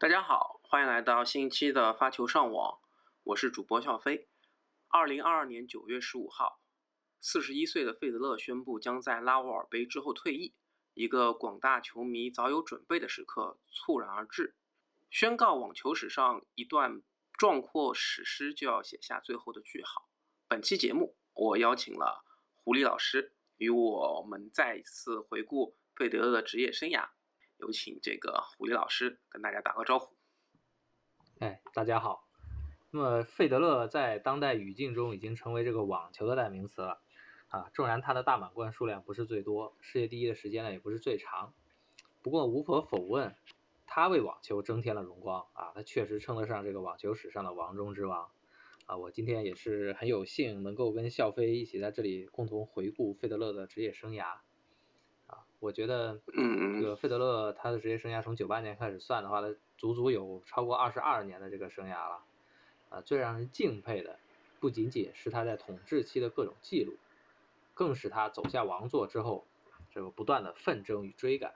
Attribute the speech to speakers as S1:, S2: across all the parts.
S1: 大家好，欢迎来到新一期的发球上网，我是主播笑飞。二零二二年九月十五号，四十一岁的费德勒宣布将在拉沃尔杯之后退役，一个广大球迷早有准备的时刻猝然而至，宣告网球史上一段壮阔史诗就要写下最后的句号。本期节目，我邀请了狐狸老师与我们再一次回顾费德勒的职业生涯。有请这个狐狸老师跟大家打个招呼。
S2: 哎，大家好。那么费德勒在当代语境中已经成为这个网球的代名词了啊。纵然他的大满贯数量不是最多，世界第一的时间呢也不是最长，不过无可否认，他为网球增添了荣光啊。他确实称得上这个网球史上的王中之王啊。我今天也是很有幸能够跟笑飞一起在这里共同回顾费德勒的职业生涯。我觉得，
S1: 嗯
S2: 这个费德勒他的职业生涯从九八年开始算的话，他足足有超过二十二年的这个生涯了。啊，最让人敬佩的，不仅仅是他在统治期的各种记录，更是他走下王座之后，这个不断的奋争与追赶。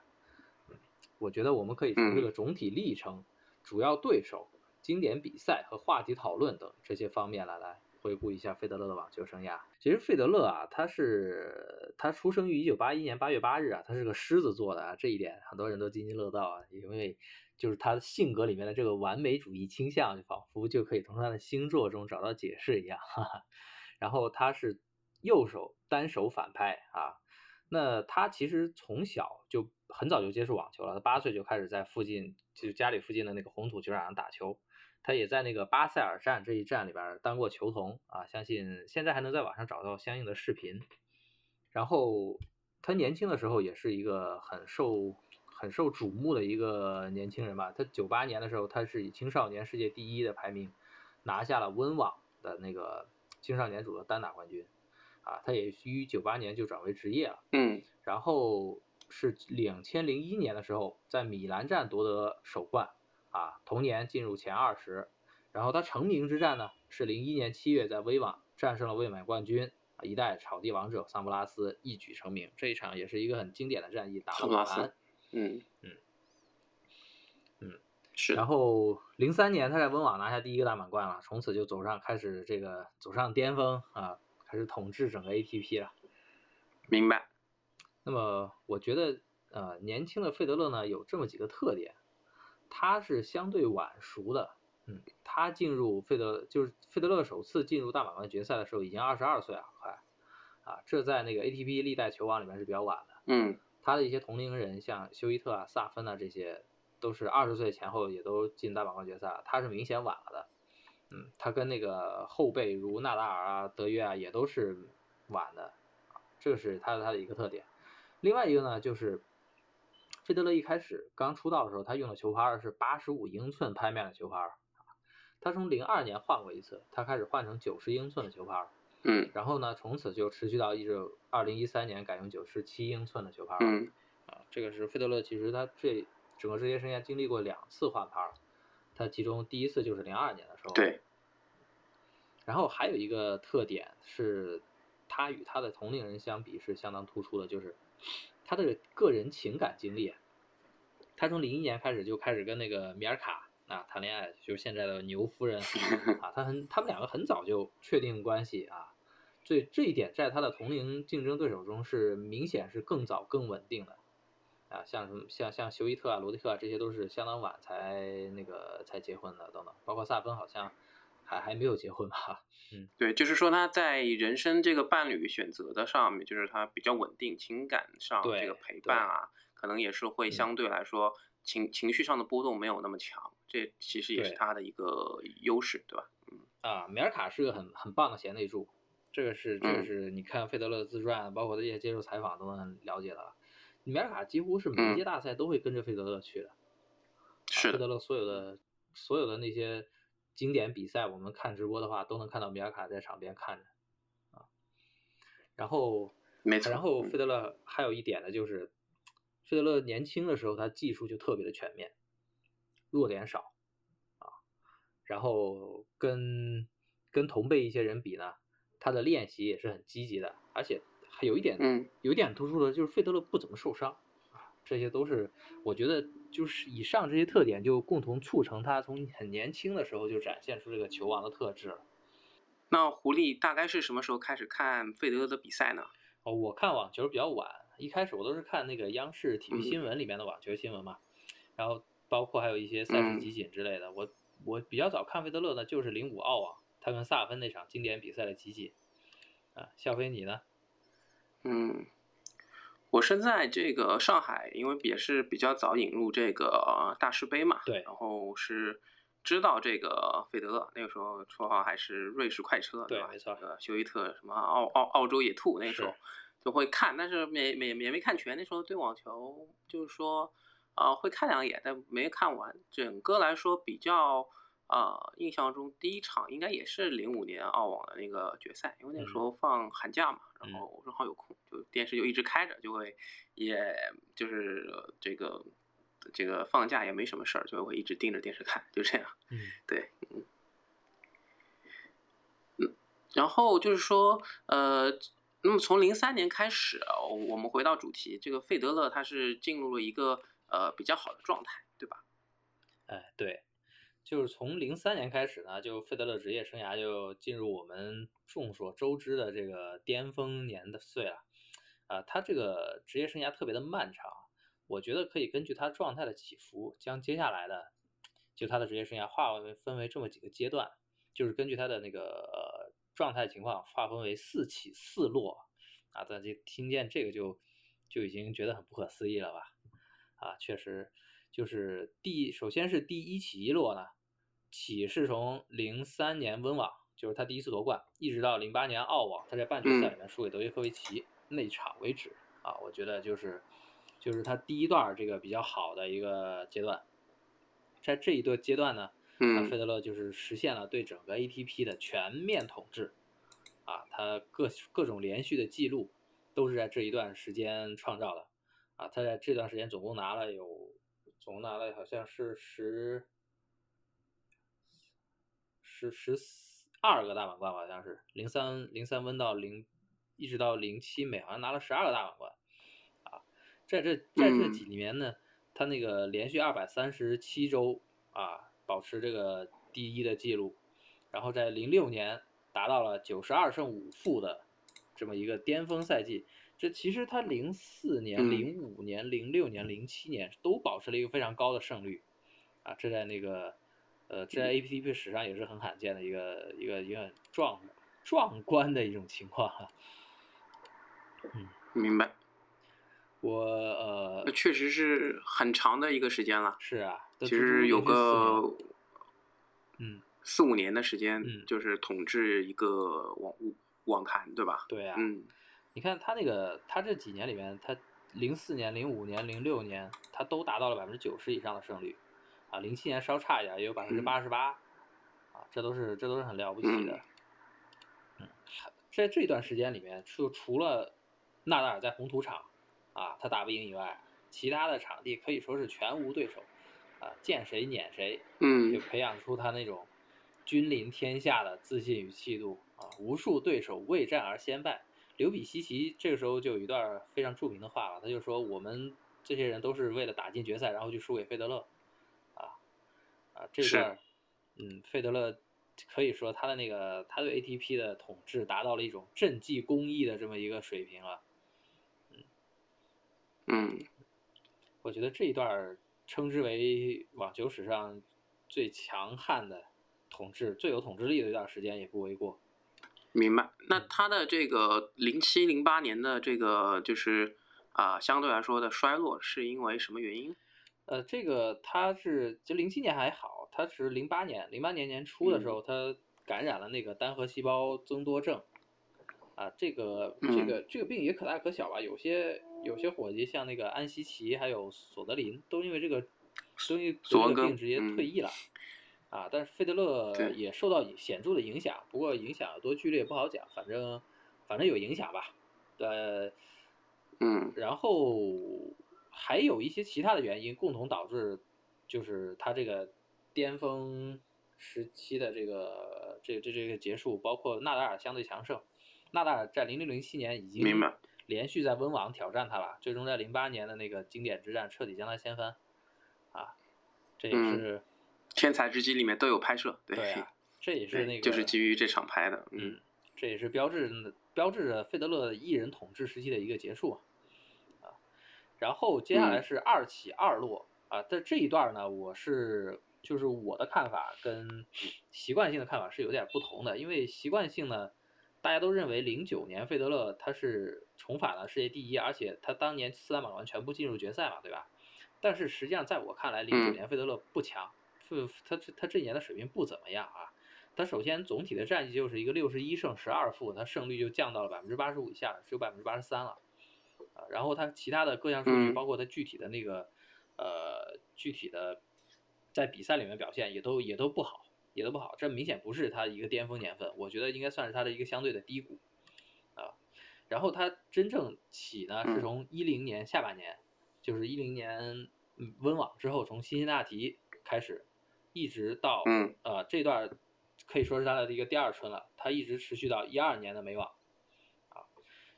S2: 我觉得我们可以从这个总体历程、主要对手、经典比赛和话题讨论等这些方面来来。回顾一下费德勒的网球生涯。其实费德勒啊，他是他出生于一九八一年八月八日啊，他是个狮子座的啊，这一点很多人都津津乐道啊，因为就是他的性格里面的这个完美主义倾向，就仿佛就可以从他的星座中找到解释一样。哈哈。然后他是右手单手反拍啊，那他其实从小就很早就接触网球了，他八岁就开始在附近，就家里附近的那个红土球场上打球。他也在那个巴塞尔站这一站里边当过球童啊，相信现在还能在网上找到相应的视频。然后他年轻的时候也是一个很受很受瞩目的一个年轻人吧。他九八年的时候，他是以青少年世界第一的排名拿下了温网的那个青少年组的单打冠军啊。他也于九八年就转为职业了。
S1: 嗯。
S2: 然后是两千零一年的时候，在米兰站夺得首冠。啊，同年进入前二十，然后他成名之战呢是零一年七月在威网战胜了卫冕冠军啊一代草地王者桑普拉斯，一举成名。这一场也是一个很经典的战役，打了
S1: 瓦兰。嗯
S2: 嗯嗯，
S1: 是。
S2: 然后零三年他在温网拿下第一个大满贯了，从此就走上开始这个走上巅峰啊，开始统治整个 ATP 了。
S1: 明白。
S2: 那么我觉得呃年轻的费德勒呢有这么几个特点。他是相对晚熟的，嗯，他进入费德就是费德勒首次进入大满贯决赛的时候已经二十二岁了，快，啊，这在那个 ATP 历代球王里面是比较晚的，
S1: 嗯，
S2: 他的一些同龄人像休伊特啊、萨芬啊这些都是二十岁前后也都进大满贯决赛了，他是明显晚了的，嗯，他跟那个后辈如纳达尔啊、德约啊也都是晚的，啊，这是他的他的一个特点，另外一个呢就是。费德勒一开始刚出道的时候，他用的球拍是八十五英寸拍面的球拍他从零二年换过一次，他开始换成九十英寸的球拍
S1: 嗯，
S2: 然后呢，从此就持续到一直二零一三年改用九十七英寸的球拍
S1: 嗯，
S2: 啊，这个是费德勒其实他这整个职业生涯经历过两次换拍他其中第一次就是零二年的时候，
S1: 对，
S2: 然后还有一个特点是，他与他的同龄人相比是相当突出的，就是。他的个人情感经历，他从零一年开始就开始跟那个米尔卡啊谈恋爱，就是现在的牛夫人 啊，他很他们两个很早就确定关系啊，所以这一点在他的同龄竞争对手中是明显是更早更稳定的。啊，像什么像像休伊特啊罗迪特啊这些都是相当晚才那个才结婚的等等，包括萨芬好像。还还没有结婚吧？嗯，
S1: 对，就是说他在人生这个伴侣选择的上面，就是他比较稳定，情感上这个陪伴啊，可能也是会相对来说情情绪上的波动没有那么强，这其实也是他的一个优势，对吧？
S2: 嗯啊，米尔卡是个很很棒的贤内助，这个是这个是你看费德勒自传，包括他一些接受采访都能了解的。米尔卡几乎是每一届大赛都会跟着费德勒去的，
S1: 是
S2: 费德勒所有的所有的那些。经典比赛，我们看直播的话，都能看到米尔卡在场边看着啊。然后，
S1: 没错。
S2: 然后费德勒还有一点呢，就是费德勒年轻的时候，他技术就特别的全面，弱点少啊。然后跟跟同辈一些人比呢，他的练习也是很积极的，而且还有一点，
S1: 嗯，
S2: 有一点突出的就是费德勒不怎么受伤啊。这些都是我觉得就是以上这些特点就共同促成他从很年轻的时候就展现出这个球王的特质了。
S1: 那狐狸大概是什么时候开始看费德勒的比赛呢？
S2: 哦，我看网球比较晚，一开始我都是看那个央视体育新闻里面的网球新闻嘛，然后包括还有一些赛事集锦之类的。我我比较早看费德勒呢，就是零五澳网他跟萨芬那场经典比赛的集锦。啊，笑飞你呢？
S1: 嗯，我是在这个上海，因为也是比较早引入这个大师杯嘛，
S2: 对，
S1: 然后是。知道这个费德勒，那个时候绰号还是瑞士快车，
S2: 对
S1: 吧？
S2: 没错。
S1: 呃，休伊特什么澳澳澳洲野兔，那个时候就会看，但是没没也没看全。那时候对网球就是说，呃，会看两眼，但没看完。整个来说比较，呃，印象中第一场应该也是零五年澳网的那个决赛，因为那时候放寒假嘛，然后正好有空，就电视就一直开着，就会也就是这个。这个放假也没什么事儿，就会一直盯着电视看，就这样。
S2: 嗯，
S1: 对，嗯，嗯，然后就是说，呃，那么从零三年开始，我们回到主题，这个费德勒他是进入了一个呃比较好的状态，对吧？
S2: 哎，对，就是从零三年开始呢，就费德勒职业生涯就进入我们众所周知的这个巅峰年的岁了。啊，他这个职业生涯特别的漫长。我觉得可以根据他状态的起伏，将接下来的就他的职业生涯划为分为这么几个阶段，就是根据他的那个状态情况划分为四起四落啊。大家听见这个就就已经觉得很不可思议了吧？啊，确实就是第首先是第一起一落呢，起是从零三年温网，就是他第一次夺冠，一直到零八年澳网，他在半决赛里面输给德约科维奇那场为止啊。我觉得就是。就是他第一段这个比较好的一个阶段，在这一段阶段呢，
S1: 那
S2: 费德勒就是实现了对整个 ATP 的全面统治，啊，他各各种连续的记录都是在这一段时间创造的，啊，他在这段时间总共拿了有，总共拿了好像是十十十二个大满贯，好像是零三零三温到零一直到零七美，好像拿了十二个大满贯啊。在这在这几年呢，他那个连续二百三十七周啊，保持这个第一的记录，然后在零六年达到了九十二胜五负的这么一个巅峰赛季。这其实他零四年、零五年、零六年、零七年都保持了一个非常高的胜率啊，这在那个呃，这在 A P P 史上也是很罕见的一个一个一个壮壮观的一种情况哈。
S1: 嗯，明白。
S2: 我呃，
S1: 那确实是很长的一个时间了。
S2: 是啊，
S1: 其实有个
S2: 嗯
S1: 四五年的时间，就是统治一个网网坛，对吧？
S2: 对啊。
S1: 嗯，
S2: 你看他那个，他这几年里面，他零四年、零五年、零六年，他都达到了百分之九十以上的胜率，啊，零七年稍差一点，也有百分之八十八，啊，这都是这都是很了不起的。嗯，在这段时间里面，就除了纳达尔在红土场。啊，他打不赢以外，其他的场地可以说是全无对手，啊，见谁撵谁，
S1: 嗯，
S2: 就培养出他那种君临天下的自信与气度啊。无数对手未战而先败，刘比西奇这个时候就有一段非常著名的话了，他就说我们这些人都是为了打进决赛，然后去输给费德勒，啊啊，这段，嗯，费德勒可以说他的那个他对 ATP 的统治达到了一种政绩公益的这么一个水平了。
S1: 嗯，
S2: 我觉得这一段称之为网球史上最强悍的统治、最有统治力的一段时间也不为过。
S1: 明白。那他的这个零七零八年的这个就是啊，相对来说的衰落是因为什么原因？
S2: 呃，这个他是就零七年还好，他是零八年零八年年初的时候，他感染了那个单核细胞增多症。啊，这个这个这个病也可大可小吧，有些。有些伙计像那个安西奇，还有索德林，都因为这个，都因为这个病直接退役了，啊，但是费德勒也受到显著的影响，不过影响有多剧烈不好讲，反正反正有影响吧，呃，
S1: 嗯，
S2: 然后还有一些其他的原因共同导致，就是他这个巅峰时期的这个这这这个结束，包括纳达尔相对强盛，纳达尔在零六零七年已经连续在温网挑战他了，最终在零八年的那个经典之战彻底将他掀翻，啊，这也是
S1: 天才之击里面都有拍摄，
S2: 对啊，这也是那个
S1: 就是基于这场拍的，
S2: 嗯，这也是标志标志着费德勒一人统治时期的一个结束啊，然后接下来是二起二落啊，在这一段呢，我是就是我的看法跟习惯性的看法是有点不同的，因为习惯性呢。大家都认为零九年费德勒他是重返了世界第一，而且他当年四大满贯全部进入决赛嘛，对吧？但是实际上在我看来，零九年费德勒不强，是他他这一年的水平不怎么样啊。他首先总体的战绩就是一个六十一胜十二负，他胜率就降到了百分之八十五以下，只有百分之八十三了。啊，然后他其他的各项数据，包括他具体的那个呃具体的在比赛里面表现，也都也都不好。也都不好，这明显不是他一个巅峰年份，我觉得应该算是他的一个相对的低谷，啊，然后他真正起呢是从一零年下半年，就是一零年温网之后，从辛辛那提开始，一直到呃这段可以说是他的一个第二春了，他一直持续到一二年的美网，啊，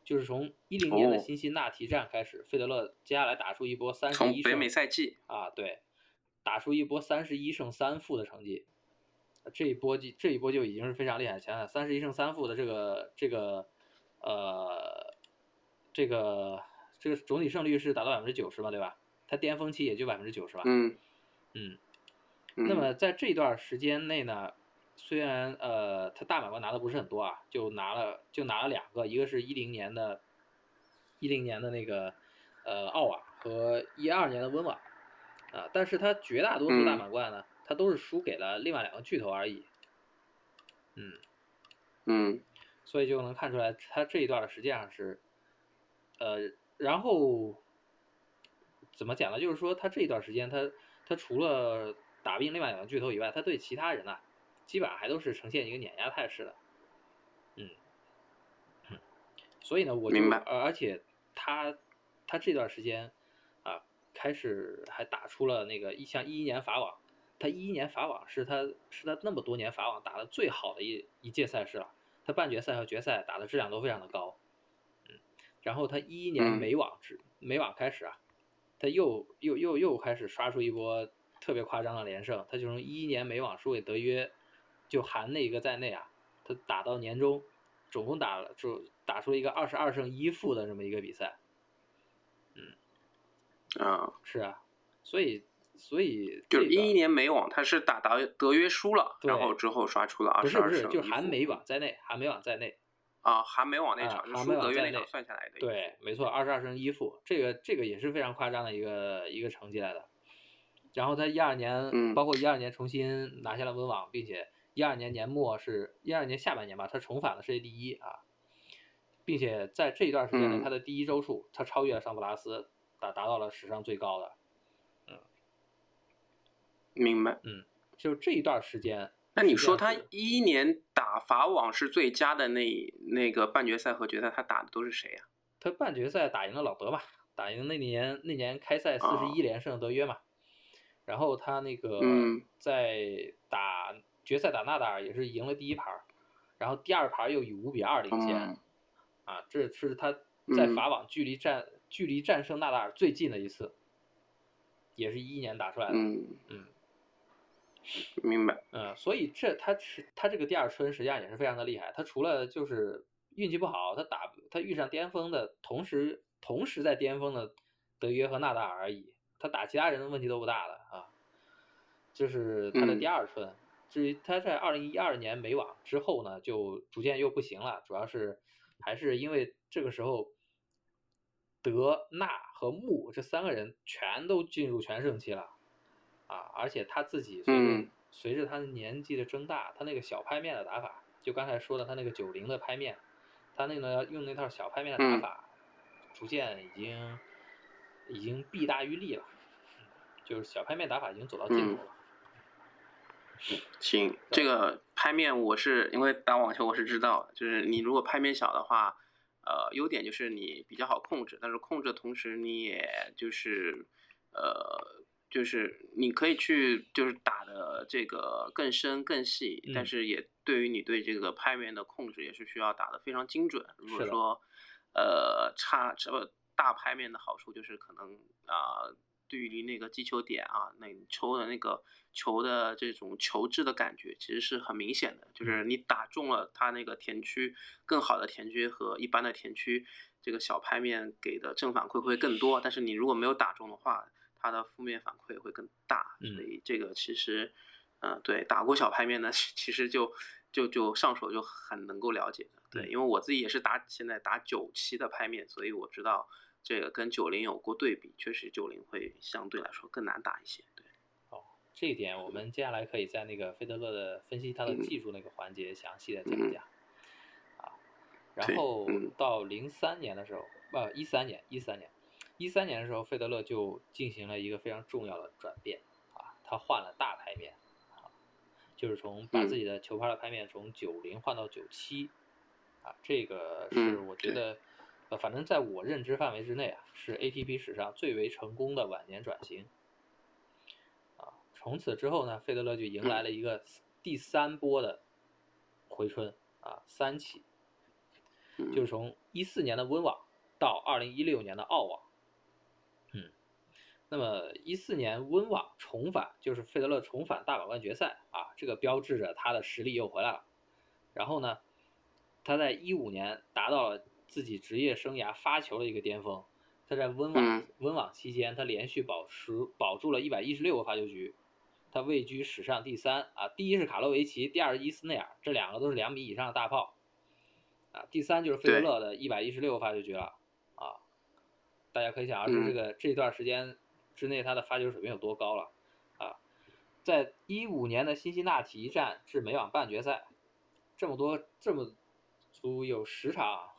S2: 就是从一零年的辛辛那提站开始，费德勒接下来打出一波三十一胜，
S1: 北美赛季
S2: 啊，对，打出一波三十一胜三负的成绩。这一波就这一波就已经是非常厉害，想想三十一胜三负的这个这个呃这个这个总体胜率是达到百分之九十嘛，对吧？他巅峰期也就百分之九十吧。
S1: 嗯
S2: 嗯。那么在这段时间内呢，虽然呃他大满贯拿的不是很多啊，就拿了就拿了两个，一个是一零年的，一零年的那个呃奥瓦和一二年的温瓦啊，但是他绝大多数大满贯呢。他都是输给了另外两个巨头而已，嗯，
S1: 嗯，
S2: 所以就能看出来，他这一段实际上是，呃，然后怎么讲呢？就是说他这一段时间，他他除了打不赢另外两个巨头以外，他对其他人呢，基本上还都是呈现一个碾压态势的，嗯，所以呢，我就而且他他这段时间啊，开始还打出了那个一像一一年法网。他一一年法网是他是他那么多年法网打的最好的一一届赛事了，他半决赛和决赛打的质量都非常的高，嗯，然后他一一年美网之美网开始啊，他又又又又开始刷出一波特别夸张的连胜，他就从一一年美网输给德约，就含那个在内啊，他打到年终，总共打了就打出了一个二十二胜一负的这么一个比赛，嗯，
S1: 啊，
S2: 是啊，所以。所以
S1: 就是一一年美网，他是打到德约输了，然后之后刷出了二十二胜。
S2: 不是不是，就含美网在内，含美网在内。
S1: 啊，含美网那场，
S2: 含美网
S1: 那场算下来的。
S2: 对，没错，二十二胜一负，这个这个也是非常夸张的一个一个成绩来的。然后他一二年，包括一二年重新拿下了温网，并且一二年年末是一二年下半年吧，他重返了世界第一啊，并且在这一段时间内，他的第一周数他超越了桑普拉斯，达达到了史上最高的。
S1: 嗯明白，
S2: 嗯，就这一段时间。
S1: 那你说他一一年打法网是最佳的那那个半决赛和决赛，他打的都是谁呀？
S2: 他半决赛打赢了老德嘛，打赢那年那年开赛四十一连胜德约嘛。然后他那个在打决赛打纳达尔也是赢了第一盘，然后第二盘又以五比二领先，啊，这是他在法网距离战距离战胜纳达尔最近的一次。也是一一年打出来的，
S1: 嗯
S2: 嗯，
S1: 明白，
S2: 嗯，所以这他是他这个第二春实际上也是非常的厉害。他除了就是运气不好，他打他遇上巅峰的同时，同时在巅峰的德约和纳达尔而已。他打其他人的问题都不大的啊。这是他的第二春。至于他在二零一二年美网之后呢，就逐渐又不行了，主要是还是因为这个时候。德纳和穆这三个人全都进入全盛期了，啊，而且他自己随着随着他的年纪的增大，他那个小拍面的打法，就刚才说的他那个九零的拍面，他那个用那套小拍面的打法，逐渐已经已经弊大于利了，就是小拍面打法已经走到尽头了。
S1: 行，这个拍面我是因为打网球我是知道，就是你如果拍面小的话。呃，优点就是你比较好控制，但是控制的同时，你也就是，呃，就是你可以去就是打的这个更深更细，但是也对于你对这个拍面的控制也是需要打的非常精准。如果说，呃差这大拍面的好处就是可能啊。对于那个击球点啊，那球的那个球的这种球质的感觉，其实是很明显的。就是你打中了它那个田区，更好的田区和一般的田区，这个小拍面给的正反馈会更多。但是你如果没有打中的话，它的负面反馈会更大。所以这个其实，嗯，对，打过小拍面的，其实就就就上手就很能够了解的。对，因为我自己也是打现在打九七的拍面，所以我知道。这个跟九零有过对比，确实九零会相对来说更难打一些。对，
S2: 哦，这一点我们接下来可以在那个费德勒的分析他的技术那个环节详细的讲一讲。啊，然后到零三年的时候，呃，一三年，一三年，一三年的时候，费德勒就进行了一个非常重要的转变啊，他换了大拍面啊，就是从把自己的球拍的拍面从九零换到九七啊，这个是我觉得。呃，反正在我认知范围之内啊，是 ATP 史上最为成功的晚年转型。啊，从此之后呢，费德勒就迎来了一个第三波的回春啊，三起，就是从一四年的温网到二零一六年的澳网。嗯，那么一四年温网重返，就是费德勒重返大满贯决赛啊，这个标志着他的实力又回来了。然后呢，他在一五年达到了。自己职业生涯发球的一个巅峰，他在温网温网期间，他连续保持保住了一百一十六个发球局，他位居史上第三啊，第一是卡洛维奇，第二是伊斯内尔，这两个都是两米以上的大炮，啊，第三就是费德勒的一百一十六个发球局了啊，大家可以想而知这个这段时间之内他的发球水平有多高了啊，在一五年的辛辛那提站至美网半决赛，这么多这么足有十场。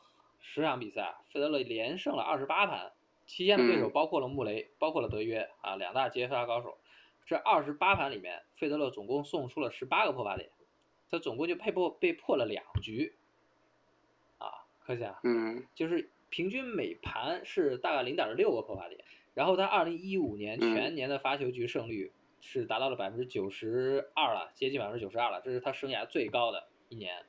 S2: 十场比赛，费德勒连胜了二十八盘，期间的对手包括了穆雷，包括了德约啊，两大接发高手。这二十八盘里面，费德勒总共送出了十八个破发点，他总共就被破被破了两局，啊，可想，
S1: 嗯，
S2: 就是平均每盘是大概零点六个破发点。然后他二零一五年全年的发球局胜率是达到了百分之九十二了，接近百分之九十二了，这是他生涯最高的一年。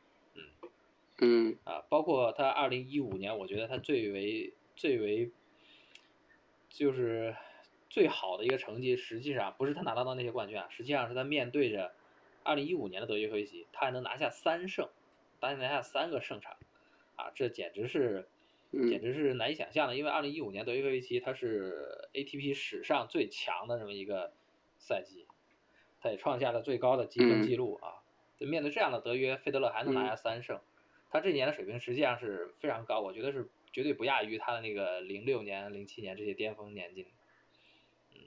S1: 嗯。
S2: 啊，包括他二零一五年，我觉得他最为最为就是最好的一个成绩，实际上不是他拿到的那些冠军啊，实际上是他面对着二零一五年的德约科维奇，他还能拿下三胜，当年拿下三个胜场，啊，这简直是简直是难以想象的，因为二零一五年德约科维奇他是 ATP 史上最强的这么一个赛季，他也创下了最高的积分记录啊，就面对这样的德约，费德勒还能拿下三胜。他这一年的水平实际上是非常高，我觉得是绝对不亚于他的那个零六年、零七年这些巅峰年纪。嗯，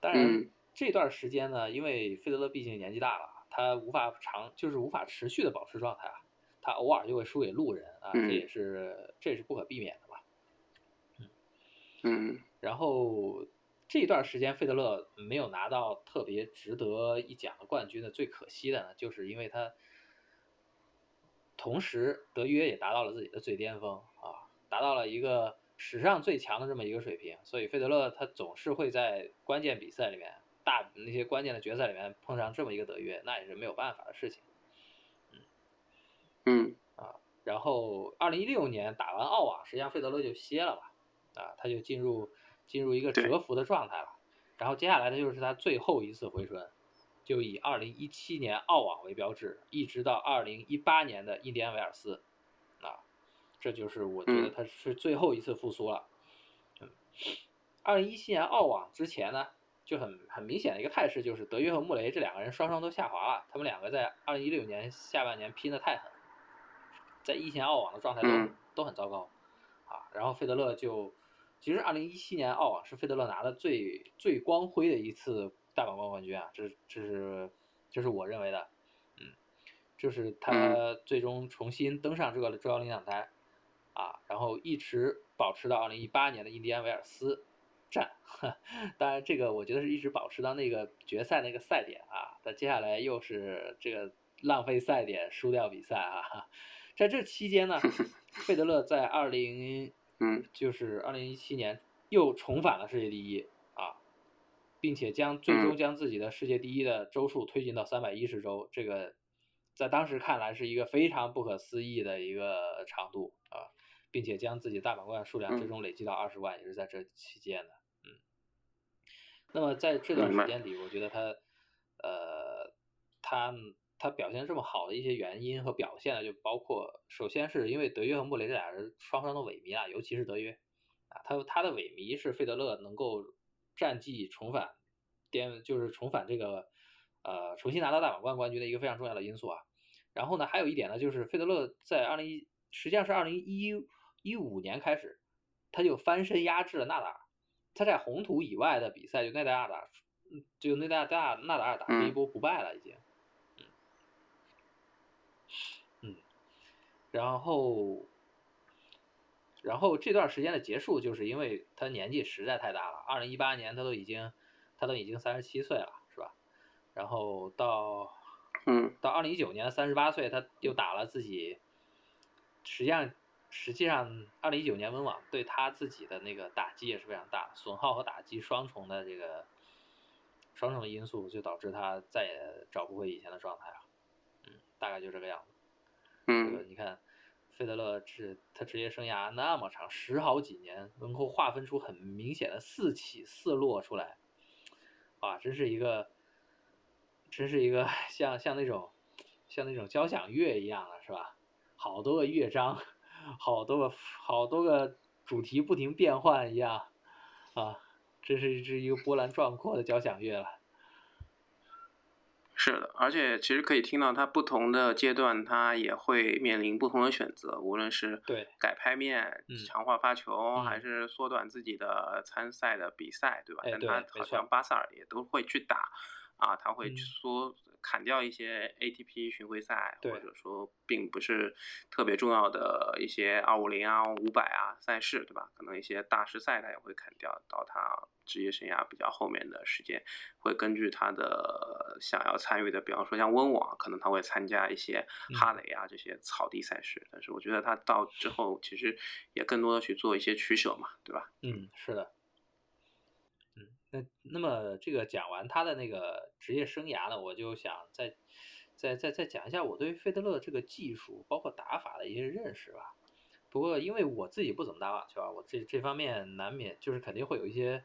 S2: 当然这段时间呢，因为费德勒毕竟年纪大了，他无法长，就是无法持续的保持状态啊，他偶尔就会输给路人啊，这也是这也是不可避免的吧。
S1: 嗯嗯，
S2: 然后这段时间费德勒没有拿到特别值得一讲的冠军的，最可惜的呢，就是因为他。同时，德约也达到了自己的最巅峰啊，达到了一个史上最强的这么一个水平。所以，费德勒他总是会在关键比赛里面、大那些关键的决赛里面碰上这么一个德约，那也是没有办法的事情。
S1: 嗯嗯
S2: 啊，然后二零一六年打完澳网，实际上费德勒就歇了吧，啊，他就进入进入一个蛰伏的状态了。然后接下来的就是他最后一次回春。就以二零一七年澳网为标志，一直到二零一八年的印第安维尔斯，啊，这就是我觉得他是最后一次复苏了。嗯，二零一七年澳网之前呢，就很很明显的一个态势就是德约和穆雷这两个人双双都下滑了，他们两个在二零一六年下半年拼的太狠，在一线澳网的状态都都很糟糕，啊，然后费德勒就，其实二零一七年澳网是费德勒拿的最最光辉的一次。大满贯冠军啊，这这是这是我认为的，嗯，就是他最终重新登上这个中央领奖台，啊，然后一直保持到二零一八年的印第安维尔斯站，当然这个我觉得是一直保持到那个决赛那个赛点啊，但接下来又是这个浪费赛点输掉比赛啊，在这期间呢，费德勒在二零
S1: 嗯。
S2: 就是二零一七年又重返了世界第一。并且将最终将自己的世界第一的周数推进到三百一十周，这个在当时看来是一个非常不可思议的一个长度啊，并且将自己大满贯数量最终累积到二十万，也是在这期间的。嗯，那么在这段时间里，我觉得他，呃，他他表现这么好的一些原因和表现呢，就包括首先是因为德约和穆雷这俩人双双的萎靡啊，尤其是德约。啊，他他的萎靡是费德勒能够战绩重返巅，就是重返这个呃重新拿到大满贯冠军的一个非常重要的因素啊。然后呢，还有一点呢，就是费德勒在二零一实际上是二零一一五年开始，他就翻身压制了纳达尔。他在红土以外的比赛，就内达尔，就内达达纳达尔打出一波不败了，已经。嗯。嗯。然后，然后这段时间的结束，就是因为他年纪实在太大了。二零一八年他都已经，他都已经三十七岁了，是吧？然后到。
S1: 嗯，
S2: 到二零一九年三十八岁，他又打了自己。实际上，实际上，二零一九年温网对他自己的那个打击也是非常大，损耗和打击双重的这个双重的因素，就导致他再也找不回以前的状态了。嗯，大概就这个样子。
S1: 嗯，
S2: 你看，费德勒是他职业生涯那么长，十好几年，能够划分出很明显的四起四落出来，哇，真是一个。真是一个 像像那种像那种交响乐一样的，是吧？好多个乐章，好多个好多个主题不停变换一样，啊，这是一支一个波澜壮阔的交响乐了。
S1: 是的，而且其实可以听到他不同的阶段，他也会面临不同的选择，无论是
S2: 对
S1: 改拍面、强化发球，还是缩短自己的参赛的比赛，对吧？但他好像巴萨尔也都会去打。啊，他会说砍掉一些 ATP 巡回赛，或者说并不是特别重要的一些二五零啊、五百啊赛事，对吧？可能一些大师赛他也会砍掉，到他职业生涯比较后面的时间，会根据他的想要参与的，比方说像温网，可能他会参加一些哈雷啊这些草地赛事。但是我觉得他到之后其实也更多的去做一些取舍嘛，对吧？
S2: 嗯，是的。那那么这个讲完他的那个职业生涯呢，我就想再再再再讲一下我对费德勒这个技术包括打法的一些认识吧。不过因为我自己不怎么打网球啊，我这这方面难免就是肯定会有一些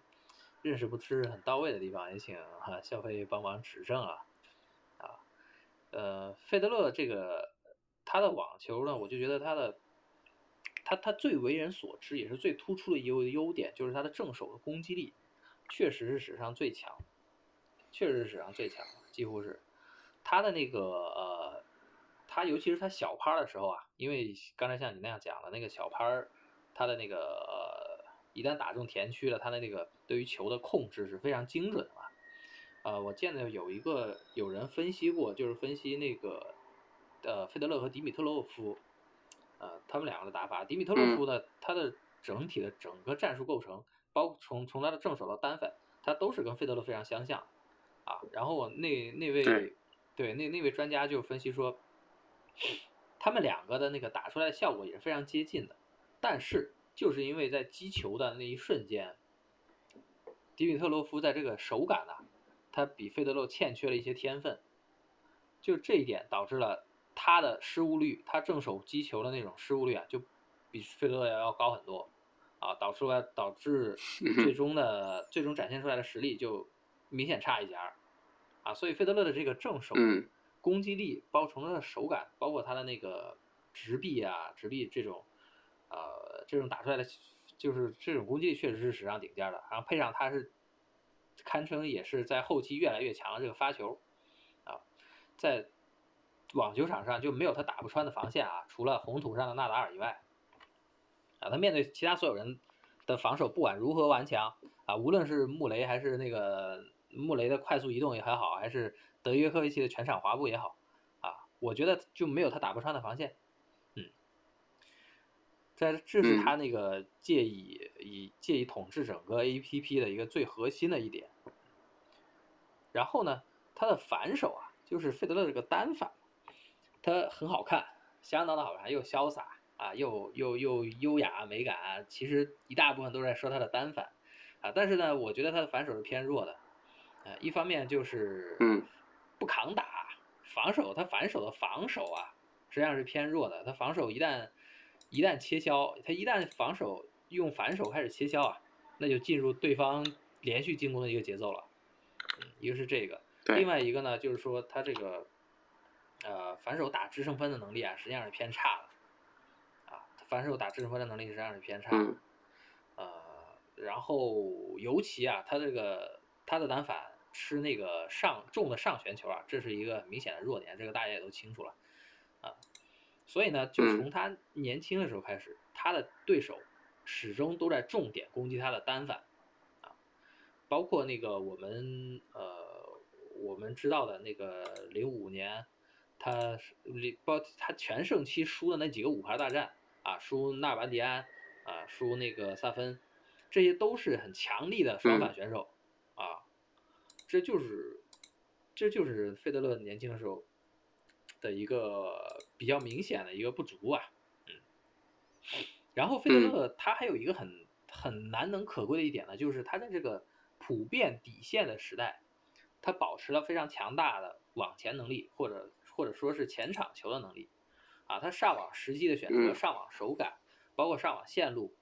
S2: 认识不是很到位的地方，也请哈肖飞帮忙指正啊啊呃费德勒这个他的网球呢，我就觉得他的他他最为人所知也是最突出的一个优点就是他的正手的攻击力。确实是史上最强，确实是史上最强，几乎是他的那个呃，他尤其是他小拍的时候啊，因为刚才像你那样讲的那个小拍，他的那个呃，一旦打中田区了，他的那个对于球的控制是非常精准的嘛。呃，我见到有一个有人分析过，就是分析那个呃费德勒和迪米特洛夫，呃，他们两个的打法。迪米特洛夫呢，他的整体的整个战术构成。包括从从他的正手到单反，他都是跟费德勒非常相像，啊，然后我那那位对那那位专家就分析说，他们两个的那个打出来的效果也是非常接近的，但是就是因为在击球的那一瞬间，迪米特洛夫在这个手感呢，他比费德勒欠缺了一些天分，就这一点导致了他的失误率，他正手击球的那种失误率啊，就比费德勒要要高很多。啊，导出来导致 最终的最终展现出来的实力就明显差一截儿，啊，所以费德勒的这个正手攻击力，包括从他的手感，包括他的那个直臂啊，直臂这种，呃，这种打出来的就是这种攻击力确实是史上顶尖的，然后配上他是堪称也是在后期越来越强的这个发球，啊，在网球场上就没有他打不穿的防线啊，除了红土上的纳达尔以外。啊，他面对其他所有人的防守，不管如何顽强啊，无论是穆雷还是那个穆雷的快速移动也还好，还是德约科维奇的全场滑步也好，啊，我觉得就没有他打不穿的防线。嗯，在这是他那个借以以借以统治整个 A P P 的一个最核心的一点。然后呢，他的反手啊，就是费德勒这个单反，他很好看，相当的好看，又潇洒。啊，又又又优雅美感，其实一大部分都是在说他的单反，啊，但是呢，我觉得他的反手是偏弱的，呃，一方面就是不抗打，防守他反手的防守啊，实际上是偏弱的，他防守一旦一旦切削，他一旦防守用反手开始切削啊，那就进入对方连续进攻的一个节奏了。嗯，一个是这个，
S1: 对
S2: 另外一个呢，就是说他这个呃反手打制胜分的能力啊，实际上是偏差的反手打制胜分的能力实际上是偏差。
S1: 嗯
S2: 呃，然后尤其啊，他这个他的单反吃那个上重的上旋球啊，这是一个明显的弱点，这个大家也都清楚了啊。所以呢，就
S1: 嗯
S2: 从他年轻的时候开始，他的对手始终都在重点攻击他的单反啊，包括那个我们呃我们知道的那个零五年，他是里包他全盛期输的那几个五盘大战啊，输纳尔班迪安啊，输那个萨芬，这些都是很强力的双反选手、啊，这就是这就是费德勒年轻的时候的一个比较明显的一个不足啊，嗯，然后费德勒他还有一个很很难能可贵的一点呢，就是他在这个普遍底线的时代，他保持了非常强大的网前能力，或者或者说是前场球的能力，啊，他上网时机的选择、
S1: 嗯
S2: 上网手感，包括上网线路，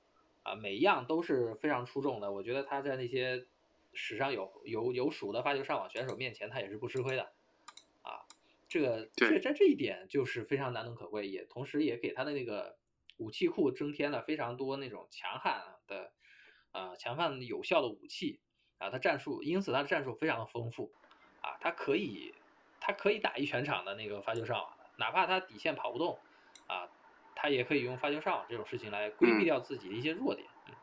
S2: 啊，每一样都是非常出众的。我觉得他在那些史上有有有数的发球上网选手面前，他也是不吃亏的，啊，这个这
S1: 对
S2: 在这一点就是非常难能可贵，也同时也给他的那个武器库增添了非常多那种强悍的，呃，强悍有效的武器啊，他战术，因此他的战术非常的丰富，啊，他可以他可以打一全场的那个发球上网的，哪怕他底线跑不动，啊，他也可以用发球上网这种事情来规避
S1: 嗯。
S2: 掉自己的一些弱点，嗯。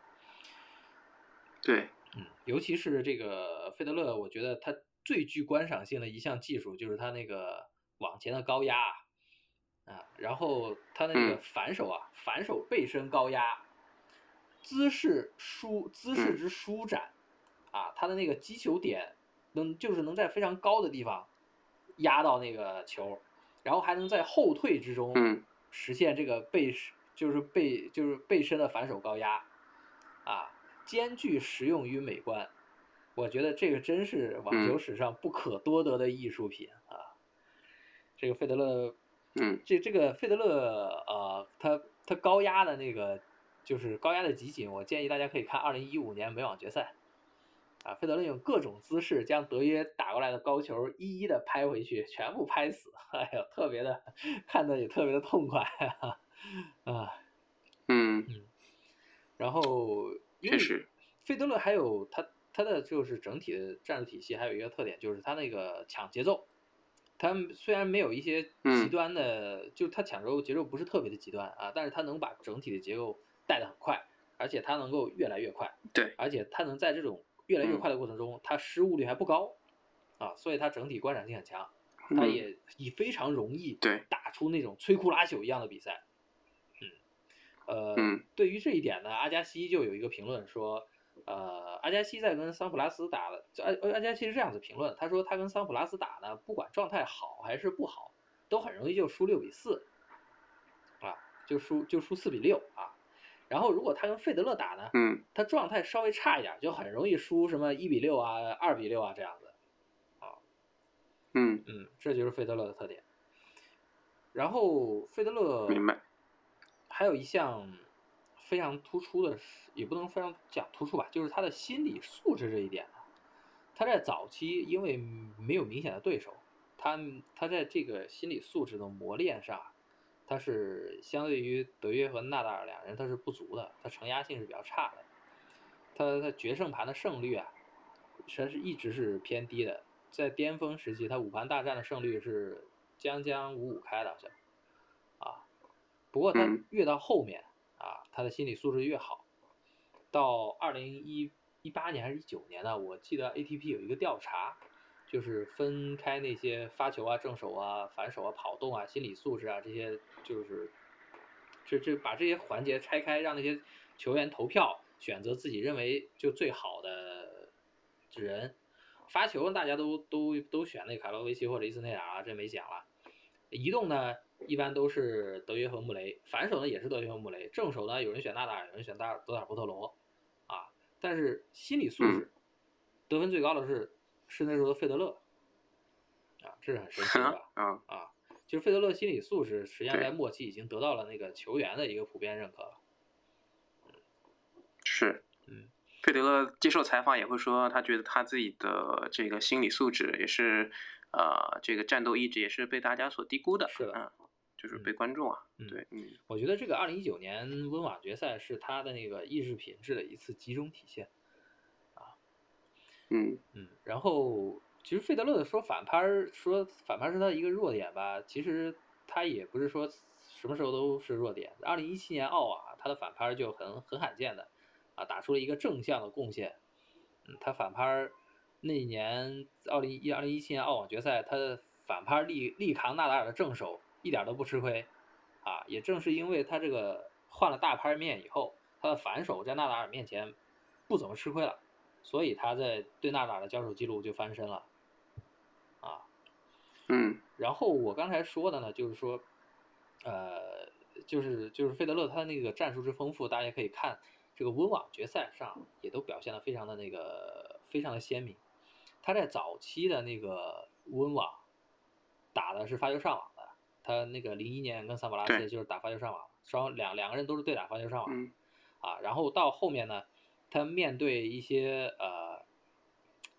S1: 对，
S2: 嗯，尤其是这个费德勒，我觉得他最具观赏性的一项技术就是他那个网前的高压啊，然后他的那个
S1: 嗯。
S2: 反手啊，反手背身高压，姿势舒姿势
S1: 嗯。
S2: 之舒展啊，他的那个击球点能就是能在非常高的地方压到那个球，然后还能在后退之中
S1: 嗯
S2: 实现这个背就是背就是背身的反手高压啊，兼具实用与美观。我觉得这个真是网球
S1: 嗯
S2: 史上不可多得的艺术品啊！这个费德勒，
S1: 嗯
S2: 这这个费德勒，呃，他他高压的那个就是高压的集锦，我建议大家可以看二零一五年美网决赛，啊，费德勒用各种姿势将德约打过来的高球一一的拍回去，全部拍死，哎呦，特别的看的也特别的痛快啊！啊，
S1: 嗯，
S2: 然后
S1: 确实，
S2: 费德勒还有他他的就是整体的战术体系还有一个特点，就是他那个抢节奏。他虽然没有一些极
S1: 嗯
S2: 端的，就他抢球节奏不是特别的极端啊，但是他能把整体的结构带得很快，而且他能够越来越快，
S1: 对，
S2: 而且他能在这种越来越
S1: 嗯
S2: 快的过程中，他失误率还不高啊，所以他整体观赏性很强，他
S1: 嗯
S2: 也以非常容易
S1: 对
S2: 打出那种摧枯拉朽一样的比赛。嗯，呃，
S1: 嗯
S2: 对于这一点呢，阿加西就有一个评论说，呃，阿加西在跟桑普拉斯打的，这阿阿加西是这样子评论，他说他跟桑普拉斯打呢，不管状态好还是不好，都很容易就输六比四，啊，就输就输四比六啊。然后如果他跟费德勒打呢，
S1: 嗯
S2: 他状态稍微差一点，就很容易输什么一比六啊、二比六啊这样子。
S1: 啊嗯，
S2: 嗯，这就是费德勒的特点。然后费德勒
S1: 明白，
S2: 还有一项非常突出的是，也不能非常讲突出吧，就是他的心理素质这一点呢。他在早期因为没有明显的对手，他他在这个心理素质的磨练上，他是相对于德约和纳达尔两人他是不足的，他承压性是比较差的，他他决胜盘的胜率啊，实际上是一直是偏低的，在巅峰时期他五盘大战的胜率是将将五五开的，好像。啊，不过他
S1: 嗯。
S2: 越到后面啊，他的心理素质越好。到二零一一八年还是一九年呢，我记得 ATP 有一个调查，就是分开那些发球啊、正手啊、反手啊、跑动啊、心理素质啊这些，就是这这把这些环节拆开，让那些球员投票选择自己认为就最好的人。发球大家都都都选那卡罗维奇或者伊斯内尔啊，这没讲了。移动呢，一般都是德约和穆雷，反手呢也是德约和穆雷，正手呢有人选纳达尔，有人选达尔德尔波特罗，啊，但是心理素质，得分最高的是是那时候的费德勒，啊，这是很神奇的吧？
S1: 啊，
S2: 啊，就是费德勒心理素质实际上在末期已经得到了那个球员的一个普遍认可了。
S1: 是，
S2: 嗯，
S1: 费德勒接受采访也会说，他觉得他自己的这个心理素质也是，呃，这个战斗意志也是被大家所低估的。
S2: 是的
S1: 嗯，就是被观众啊，
S2: 嗯
S1: 对，嗯，
S2: 我觉得这个二零一九年温网决赛是他的那个意志品质的一次集中体现。
S1: 嗯，
S2: 嗯，然后其实费德勒的说反拍，说反拍是他的一个弱点吧，其实他也不是说什么时候都是弱点。二零一七年澳网，他的反拍就很很罕见的啊，打出了一个正向的贡献。嗯，他反拍那一年二零一二零一七年澳网决赛，他的反拍力力扛纳达尔的正手，一点都不吃亏。啊，也正是因为他这个换了大拍面以后，他的反手在纳达尔面前不怎么吃亏了。所以他在对纳达尔的交手记录就翻身了，啊，
S1: 嗯，
S2: 然后我刚才说的呢，就是说，呃，就是就是费德勒他那个战术之丰富，大家可以看这个温网决赛上也都表现的非常的那个非常的鲜明。他在早期的那个温网打的是发球上网的，他那个零一年跟桑普拉斯就是打发球上网，双两两个人都是对打发球上网，
S1: 嗯，
S2: 啊，然后到后面呢，他面对一些呃，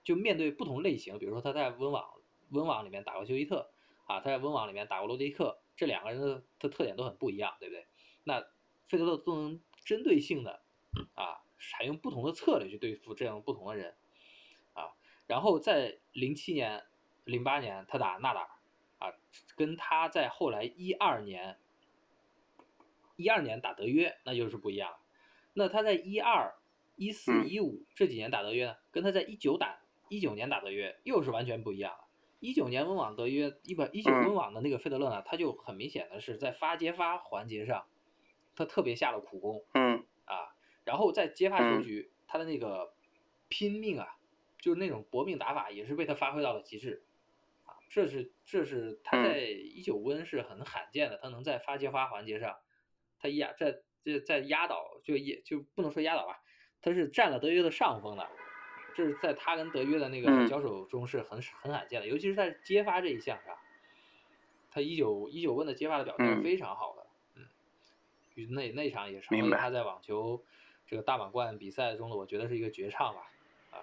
S2: 就面对不同类型，比如说他在温网温网里面打过休伊特，啊，他在温网里面打过罗迪克，这两个人的的特点都很不一样，对不对？那费德勒都能针对性的啊，采用不同的策略去对付这样不同的人，啊，然后在零七年、零八年他打纳达尔，啊，跟他在后来一二年一二年打德约那就是不一样。那他在一二、一四、
S1: 嗯
S2: 一五这几年打德约呢，跟他在一九打一九年打德约又是完全不一样了。一九年温网德约一百一九
S1: 嗯
S2: 温网的那个费德勒呢，他就很明显的是在发接发环节上，他特别下了苦功
S1: 嗯，
S2: 啊，然后在接发球
S1: 嗯
S2: 局，他的那个拼命啊，就是那种搏命打法，也是被他发挥到了极致啊。这是这是他
S1: 嗯
S2: 在一九温是很罕见的，他能在发接发环节上，他压在这在压倒就也就不能说压倒吧，他是占了德约的上风的。这是在他跟德约的那个
S1: 嗯。
S2: 交手中是很很罕见的，尤其是在接发这一项上，他一九一九问的接发的表现是
S1: 嗯。
S2: 非常好的，嗯，与那那场也成
S1: 明白。
S2: 为他在网球这个大满贯比赛中的，我觉得是一个绝唱吧，啊，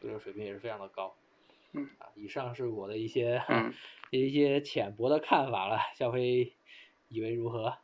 S2: 这个水平也是非常的高，
S1: 嗯。
S2: 啊，以上是我的一些、
S1: 嗯。
S2: 一些浅薄的看法了，小飞以为如何？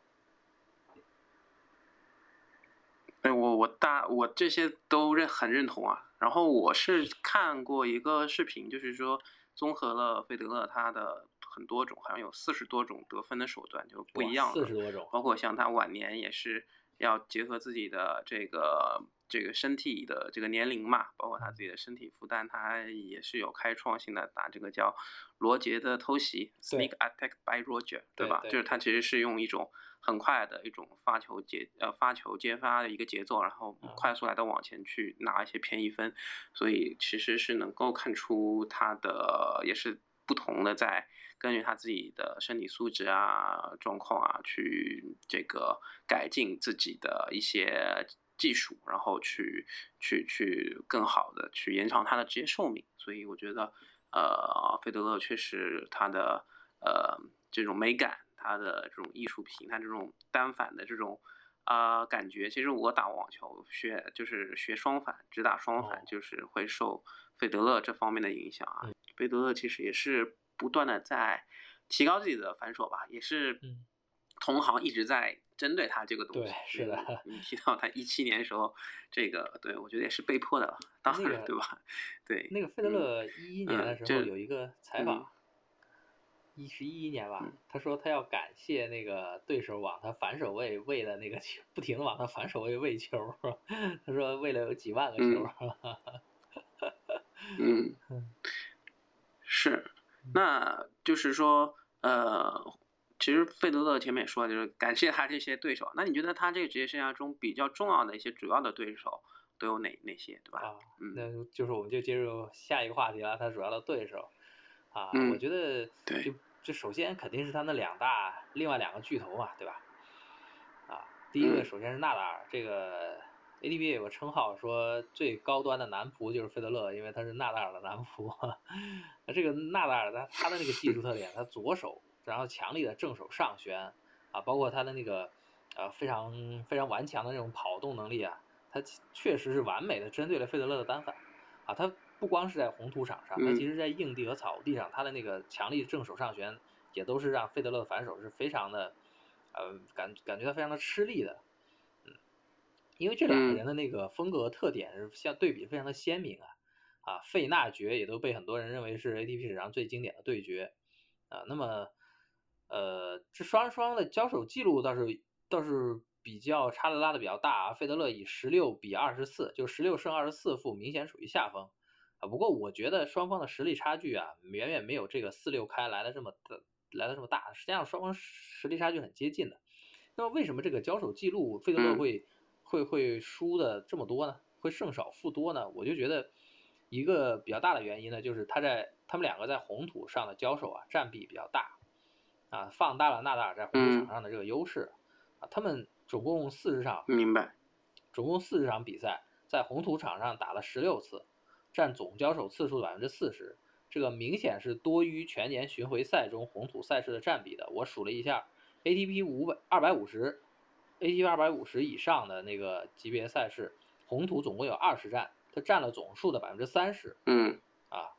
S1: 对我我大我这些都认很认同啊。然后我是看过一个视频，就是说综合了费德勒他的很多种，好像有四十多种得分的手段，就不一样的
S2: 四十多种，
S1: 包括像他晚年也是要结合自己的这个这个身体的这个年龄嘛，包括他自己的身体负担，他也是有开创性的打这个叫罗杰的偷袭 （sneak attack by Roger），
S2: 对
S1: 吧？
S2: 对
S1: 就是他其实是用一种很快的一种发球接呃发球接发的一个节奏，然后
S2: 嗯
S1: 快速来到往前去拿一些便宜分，所以其实是能够看出他的也是不同的在。根据他自己的身体素质啊、状况啊，去这个改进自己的一些技术，然后去去去更好的去延长他的职业寿命。所以我觉得，呃，费德勒确实他的呃这种美感，他的这种艺术品，他这种单反的这种。啊、呃，感觉其实我打网球学就是学双反，只打双反，
S2: 哦
S1: 就是会受费德勒这方面的影响啊。
S2: 嗯
S1: 费德勒其实也是不断的在提高自己的反手吧，也是
S2: 嗯
S1: 同行一直在针对他这个东西。
S2: 对是的。
S1: 嗯你提到他一七年时候，这个对我觉得也是被迫的了，当然、
S2: 那个
S1: 对吧？对，
S2: 那个费德勒一一年的时候有一个采访，一十一年吧
S1: 嗯，
S2: 他说他要感谢那个对手往他反手位喂的那个球，不停的往他反手位喂球，他说喂了有几万个球，
S1: 嗯
S2: 嗯，
S1: 是，那就是说，呃，其实费德勒前面也说了，就是感谢他这些对手。那你觉得他这个职业生涯中比较重要的一些主要的对手都有哪哪些，对吧？
S2: 啊，
S1: 嗯，
S2: 那就是我们就进入下一个话题了，他主要的对手啊，
S1: 嗯
S2: 我觉得
S1: 对
S2: 就就首先肯定是他那两大另外两个巨头嘛，对吧？啊，第一个
S1: 嗯
S2: 首先是纳达尔，这个 ADP 有个称号说最高端的男仆就是费德勒，因为他是纳达尔的男仆。那这个纳达尔他他的那个技术特点，他左手然后强力的正手上旋啊，包括他的那个呃非常非常顽强的那种跑动能力啊，他确实是完美的针对了费德勒的单反。啊，他不光是在红土场上，他其实在硬地和草地上，他的那个强力正手上旋也都是让费德勒的反手是非常的呃感感觉到非常的吃力的，嗯，因为这两个人的那个风格特点是相对比非常的鲜明啊。啊，费纳爵也都被很多人认为是 ATP 史上最经典的对决，啊，那么，呃，这双双的交手记录倒是倒是比较差的拉的比较大啊，费德勒以十六比二十四，就十六胜二十四负，明显属于下风，啊，不过我觉得双方的实力差距啊，远远没有这个四六开来的这么的来的这么大，实际上双方实力差距很接近的，那么为什么这个交手记录费德勒会会会输的这么多呢？会胜少负多呢？我就觉得。一个比较大的原因呢，就是他在他们两个在红土上的交手啊，占比比较大，啊，放大了纳达尔在红土场上的这个优势，啊，他们总共四十场，
S1: 明白，
S2: 总共四十场比赛，在红土场上打了十六次，占总交手次数的百分之四十，这个明显是多于全年巡回赛中红土赛事的占比的。我数了一下，ATP 五百二百五十，ATP 二百五十以上的那个级别赛事，红土总共有二十站。它占了总数的百分之三十，
S1: 嗯，
S2: 啊，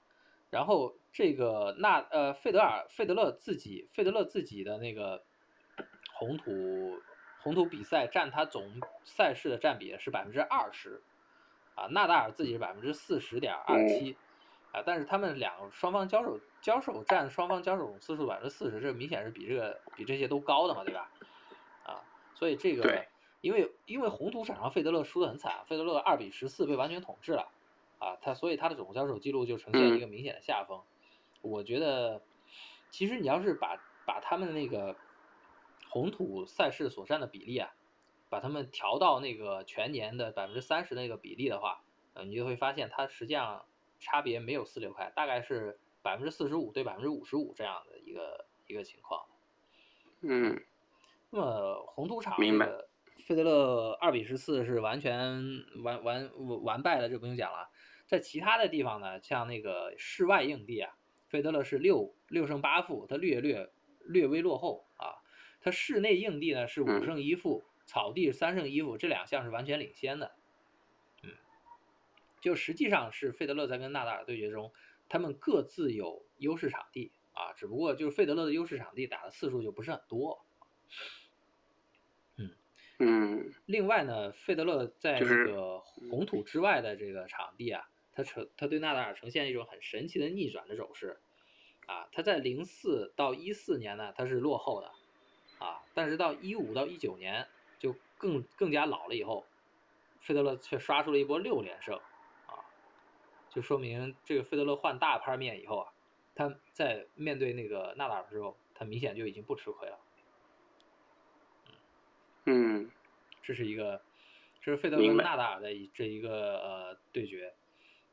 S2: 然后这个纳呃费德尔费德勒自己费德勒自己的那个红土红土比赛占他总赛事的占比是百分之二十，啊，纳达尔自己是百分之四十点二七，啊，但是他们两双方交手交手占双方交手次数百分之四十，这明显是比这个比这些都高的嘛，对吧？啊，所以这个。因为因为红土场上费德勒输得很惨，费德勒二比十四被完全统治了，啊，他所以他的总交手记录就呈现一个明显的下风。我觉得，其实你要是把把他们那个红土赛事所占的比例啊，把他们调到那个全年的百分之三十那个比例的话，呃，你就会发现它实际上差别没有四六开，大概是百分之四十五对百分之五十五这样的一个一个情况。
S1: 嗯，
S2: 那么红土场
S1: 明白。
S2: 费德勒二比十四是完全完完完败了，这不用讲了。在其他的地方呢，像那个室外硬地啊，费德勒是六六胜八负，他略略略微落后啊。他室内硬地呢是五胜一负，草地三胜一负，这两项是完全领先的。嗯，就实际上是费德勒在跟纳达尔对决中，他们各自有优势场地啊，只不过就是费德勒的优势场地打的次数就不是很多。
S1: 嗯，
S2: 另外呢，费德勒在这个红土之外的这个场地啊，他呈他对纳达尔呈现一种很神奇的逆转的走势，啊，他在零四到一四年呢，他是落后的，啊，但是到一五到一九年就更更加老了以后，费德勒却刷出了一波六连胜，啊，就说明这个费德勒换大拍面以后啊，他在面对那个纳达尔的时候，他明显就已经不吃亏了。
S1: 嗯，
S2: 这是一个，这是费德勒跟纳达尔的这一个呃对决。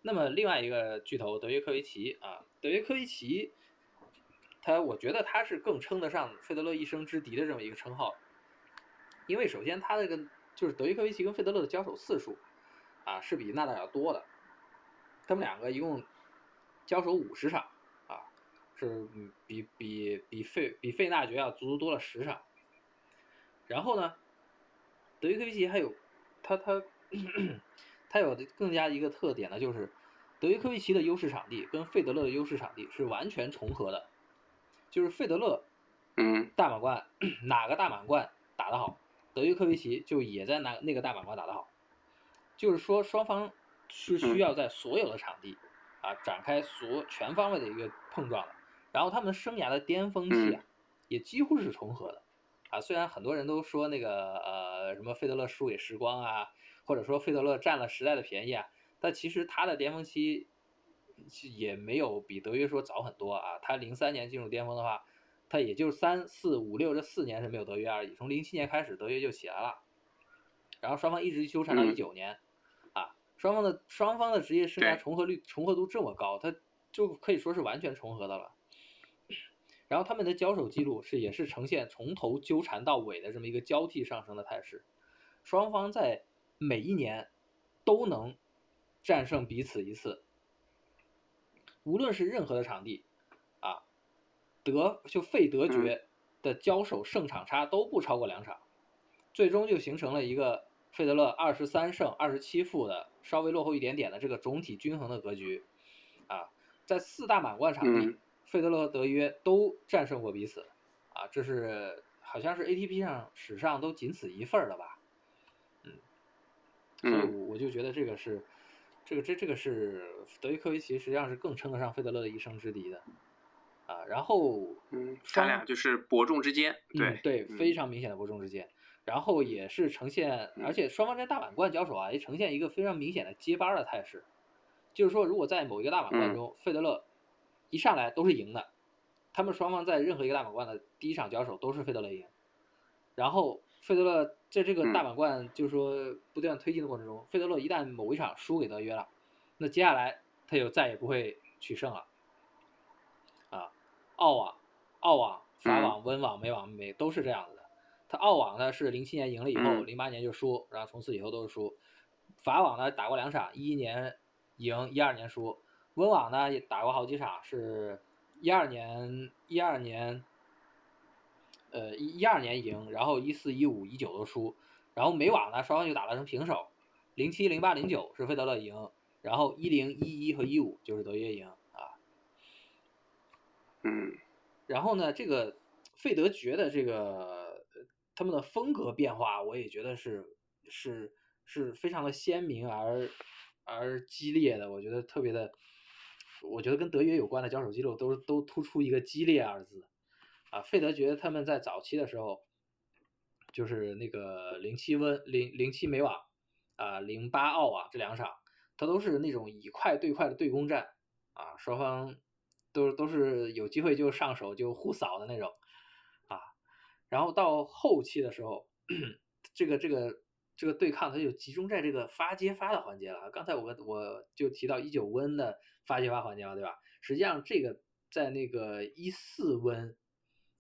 S2: 那么另外一个巨头德约科维奇啊，德约科维奇，他我觉得他是更称得上费德勒一生之敌的这么一个称号，因为首先他这个就是德约科维奇跟费德勒的交手次数啊是比纳达尔要多的，他们两个一共交手五十场啊，是比比比费比费纳爵要足足多了十场，然后呢？德约科维奇还有，他他他有的更加一个特点呢，就是德约科维奇的优势场地跟费德勒的优势场地是完全重合的，就是费德勒，
S1: 嗯，
S2: 大满贯 哪个大满贯打得好，德约科维奇就也在那那个大满贯打得好，就是说双方是需要在所有的场地啊展开所全方位的一个碰撞的，然后他们生涯的巅峰期啊也几乎是重合的。啊，虽然很多人都说那个呃什么费德勒输给时光啊，或者说费德勒占了时代的便宜啊，但其实他的巅峰期也没有比德约说早很多啊。他零三年进入巅峰的话，他也就三四五六这四年是没有德约而已。从零七年开始，德约就起来了，然后双方一直纠缠到一九年，啊，双方的双方的职业生涯重合率重合度这么高，他就可以说是完全重合的了。然后他们的交手记录是也是呈现从头纠缠到尾的这么一个交替上升的态势，双方在每一年都能战胜彼此一次，无论是任何的场地，啊，德就费德爵的交手胜场差都不超过两场，最终就形成了一个费德勒二十三胜二十七负的稍微落后一点点的这个总体均衡的格局。啊，在四大满贯场地，
S1: 嗯。
S2: 费德勒和德约都战胜过彼此。啊，这是好像是 ATP 上史上都仅此一份儿的吧。所以
S1: 嗯。
S2: 我我就觉得这个是，这个这这个是德约科维奇实际上是更称得上费德勒的一生之敌的，啊，然后
S1: 嗯，他俩就是伯仲之间，对
S2: 嗯、对，
S1: 嗯。
S2: 非常明显的伯仲之间，然后也是呈现，而且双方在大满贯交手啊，也呈现一个非常明显的接班儿的态势，就是说如果在某一个大满贯
S1: 嗯。
S2: 中，费德勒一上来都是赢的，他们双方在任何一个大满贯的第一场交手都是费德勒赢，然后费德勒在这个大
S1: 嗯
S2: 满贯就是说不断推进的过程中，费德勒一旦某一场输给德约了，那接下来他就再也不会取胜了。啊，澳网、澳网、法
S1: 嗯
S2: 网、温网、美网、美都是这样子的。他澳网呢是零七年赢了以后，
S1: 嗯
S2: 零八年就输，然后从此以后都是输。法网呢打过两场，一一年赢，一二年输。温网呢也打过好几场，是一二年、一二年，呃一一二年赢，然后一四、一五、一九都输。然后美网呢双方就打了成平手，零七、零八、零九是费德勒赢，然后一零、一一和一五就是德约赢啊。
S1: 嗯
S2: 然后呢，这个费德爵的这个呃他们的风格变化，我也觉得是是是非常的鲜明而而激烈的，我觉得特别的，我觉得跟德约有关的交手记录都都突出一个激烈二字啊。费德爵他们在早期的时候，就是那个零七温零零七美网啊零八澳网这两场，他都是那种以快对快的对攻战啊，双方都都是有机会就上手就互扫的那种啊。然后到后期的时候，这个这个这个对抗它就集中在这个发接发的环节了。刚才我我就提到一九温的发接发环节了，对吧？实际上这个在那个一四温、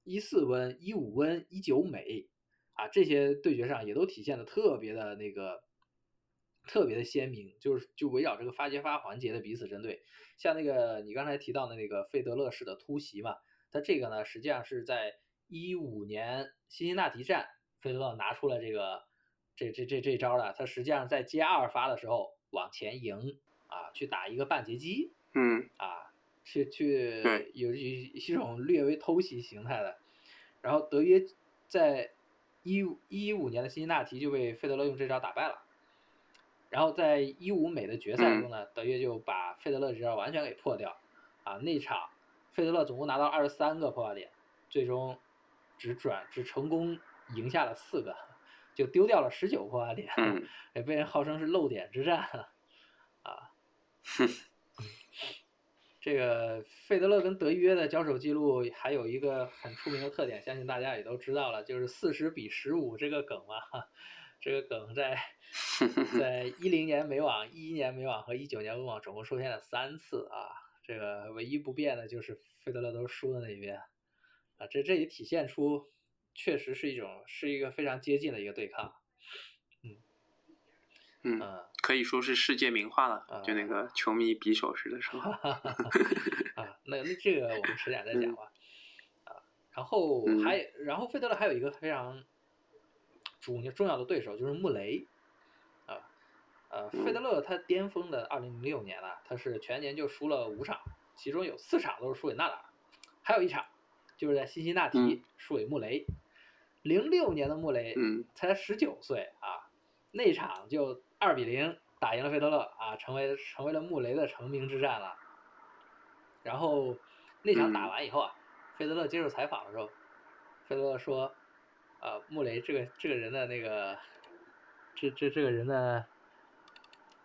S2: 一四温、一五温、一九美啊这些对决上也都体现的特别的那个特别的鲜明，就是就围绕这个发接发环节的彼此针对。像那个你刚才提到的那个费德勒式的突袭嘛，它这个呢实际上是在一五年辛辛那提站，费德勒拿出了这个这这这这招了，他实际上在接二发的时候往前迎啊，去打一个半截击
S1: 嗯
S2: 啊，去去
S1: 对
S2: 有一一种略微偷袭形态的。然后德约在一一五年的辛辛那提就被费德勒用这招打败了。然后在一五美的决赛中呢，德约就把费德勒这招完全给破掉，啊，那场费德勒总共拿到二十三个破发点，最终只转只成功赢下了四个，就丢掉了十九破发点，
S1: 嗯
S2: 也被人号称是漏点之战啊。
S1: 哼
S2: 这个费德勒跟德约的交手记录还有一个很出名的特点，相信大家也都知道了，就是四十比十五这个梗嘛。这个梗在 在一零年美网、一一年美网和一九年温网总共出现了三次啊。这个唯一不变的就是费德勒都输的那一边啊，这这也体现出确实是一种是一个非常接近的一个对抗。
S1: 嗯，
S2: 嗯，
S1: 可以说是世界名画了，就那
S2: 啊
S1: 个球迷比手势的时候。
S2: 啊，那那这个我们迟点再讲吧。啊，然后
S1: 嗯
S2: 还然后费德勒还有一个非常主重要的对手就是穆雷。啊，呃，费德勒他巅峰的二零零六年啊，他是全年就输了五场，其中有四场都是输给纳达尔，还有一场就是在辛辛那提
S1: 嗯
S2: 输给穆雷。零六年的穆雷
S1: 嗯
S2: 才十九岁啊，那场就二比零打赢了费德勒啊，成为成为了穆雷的成名之战了。然后那场打
S1: 嗯
S2: 完以后啊，费德勒接受采访的时候，费德勒说：“呃，穆雷这个这个人的那个，这这这个人的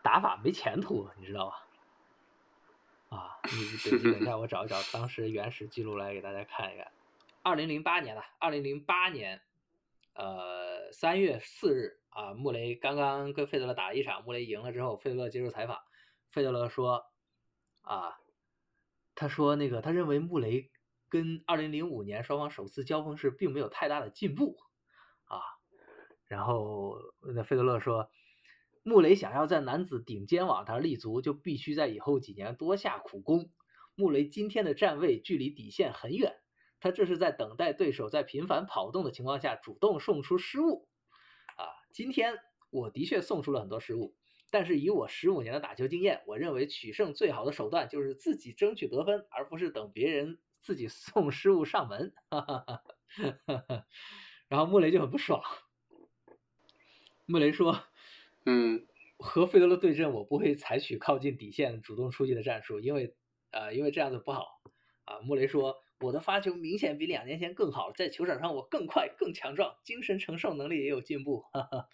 S2: 打法没前途，你知道吧？”啊，你你等一下，我找一找当时原始记录来给大家看一看。二零零八年了，二零零八年，呃，三月四日啊，穆雷刚刚跟费德勒打了一场，穆雷赢了之后，费德勒接受采访，费德勒说，啊，他说那个他认为穆雷跟二零零五年双方首次交锋时并没有太大的进步，啊，然后那费德勒说，穆雷想要在男子顶尖网坛立足，就必须在以后几年多下苦功。穆雷今天的站位距离底线很远，他这是在等待对手在频繁跑动的情况下主动送出失误。啊，今天我的确送出了很多失误，但是以我十五年的打球经验，我认为取胜最好的手段就是自己争取得分，而不是等别人自己送失误上门。哈 哈哈哈哈。然后穆雷就很不爽。穆雷说：“
S1: 嗯，
S2: 和费德勒对阵，我不会采取靠近底线主动出击的战术，因为，呃，因为这样子不好。”啊，穆雷说：“我的发球明显比两年前更好了，在球场上我更快、更强壮，精神承受能力也有进步。”哈哈，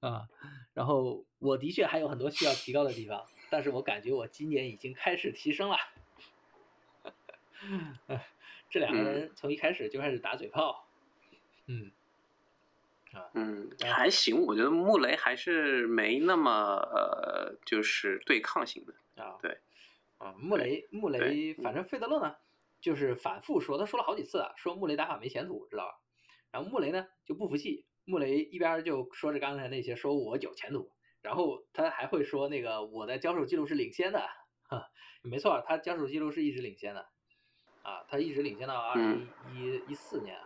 S2: 啊，然后我的确还有很多需要提高的地方，但是我感觉我今年已经开始提升了。这两个人从一开始就开始打嘴炮。嗯。啊，
S1: 嗯，还行，我觉得穆雷还是没那么呃，就是对抗性的
S2: 啊。
S1: 对，
S2: 啊，穆雷，穆雷，反正费德勒呢，就是反复说，他说了好几次啊，说穆雷打法没前途，知道吧？然后穆雷呢就不服气，穆雷一边就说着刚才那些，说我有前途，然后他还会说那个我的交手记录是领先的，哈，没错，他交手记录是一直领先的，啊，他一直领先到二零一一四年。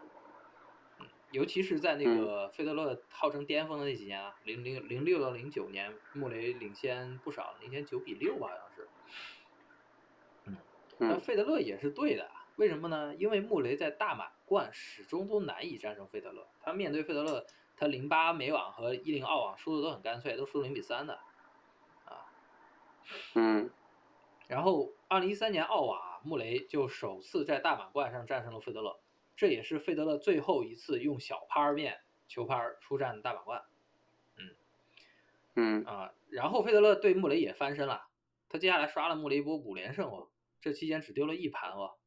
S2: 尤其是在那个费德勒号称巅峰的那几年啊，零零零六到零九年，穆雷领先不少，领先九比六吧，好像是。嗯，但费德勒也是对的，为什么呢？因为穆雷在大满贯始终都难以战胜费德勒，他面对费德勒，他零八美网和一零澳网输的都很干脆，都输零比三的，啊，
S1: 嗯，
S2: 然后二零一三年澳网，穆雷就首次在大满贯上战胜了费德勒。这也是费德勒最后一次用小拍面球拍出战大满贯，嗯，
S1: 嗯。
S2: 啊，然后费德勒对穆雷也翻身了，他接下来刷了穆雷一波五连胜哦，这期间只丢了一盘哦，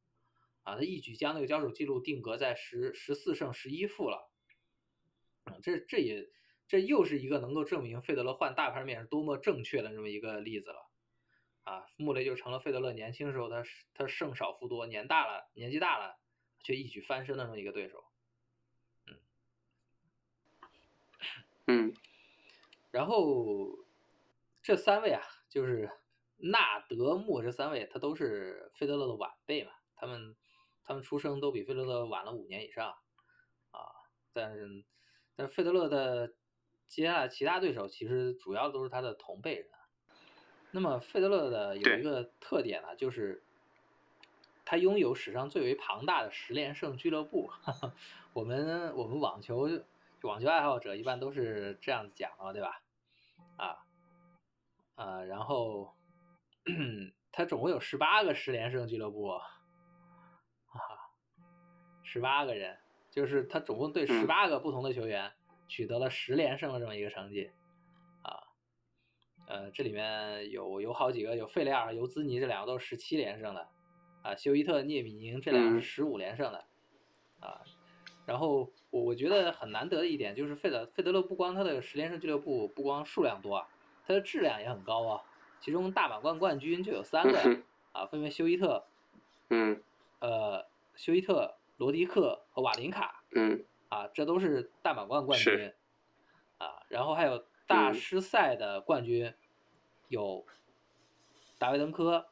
S2: 啊，他一举将那个交手记录定格在十十四胜十一负了，啊，这这也这又是一个能够证明费德勒换大牌面是多么正确的这么一个例子了，啊，穆雷就成了费德勒年轻时候他他胜少负多，年大了年纪大了。却一举翻身的这么一个对手，嗯，
S1: 嗯，
S2: 然后这三位啊，就是纳德穆这三位，他都是费德勒的晚辈嘛，他们他们出生都比费德勒晚了五年以上啊，但是但是费德勒的接下来其他对手其实主要都是他的同辈人，那么费德勒的有一个特点呢，就是。他拥有史上最为庞大的十连胜俱乐部。我们我们网球网球爱好者一般都是这样子讲的，对吧？啊啊，然后 他总共有十八个十连胜俱乐部，啊，十八个人，就是他总共对十八个不同的球员取得了十连胜的这么一个成绩。啊，呃，这里面有有好几个，有费雷尔、尤兹尼这两个都是十七连胜的。啊，休伊特、涅米宁这俩是十五连胜的，啊，然后我我觉得很难得的一点就是费德费德勒不光他的十连胜俱乐部不光数量多啊，他的质量也很高啊，其中大满贯冠军就有三个啊，分别休伊特，
S1: 嗯，
S2: 呃，休伊特、罗迪克和瓦林卡，
S1: 嗯，
S2: 啊，这都是大满贯冠军，啊，然后还有大师赛的冠军有大卫登科。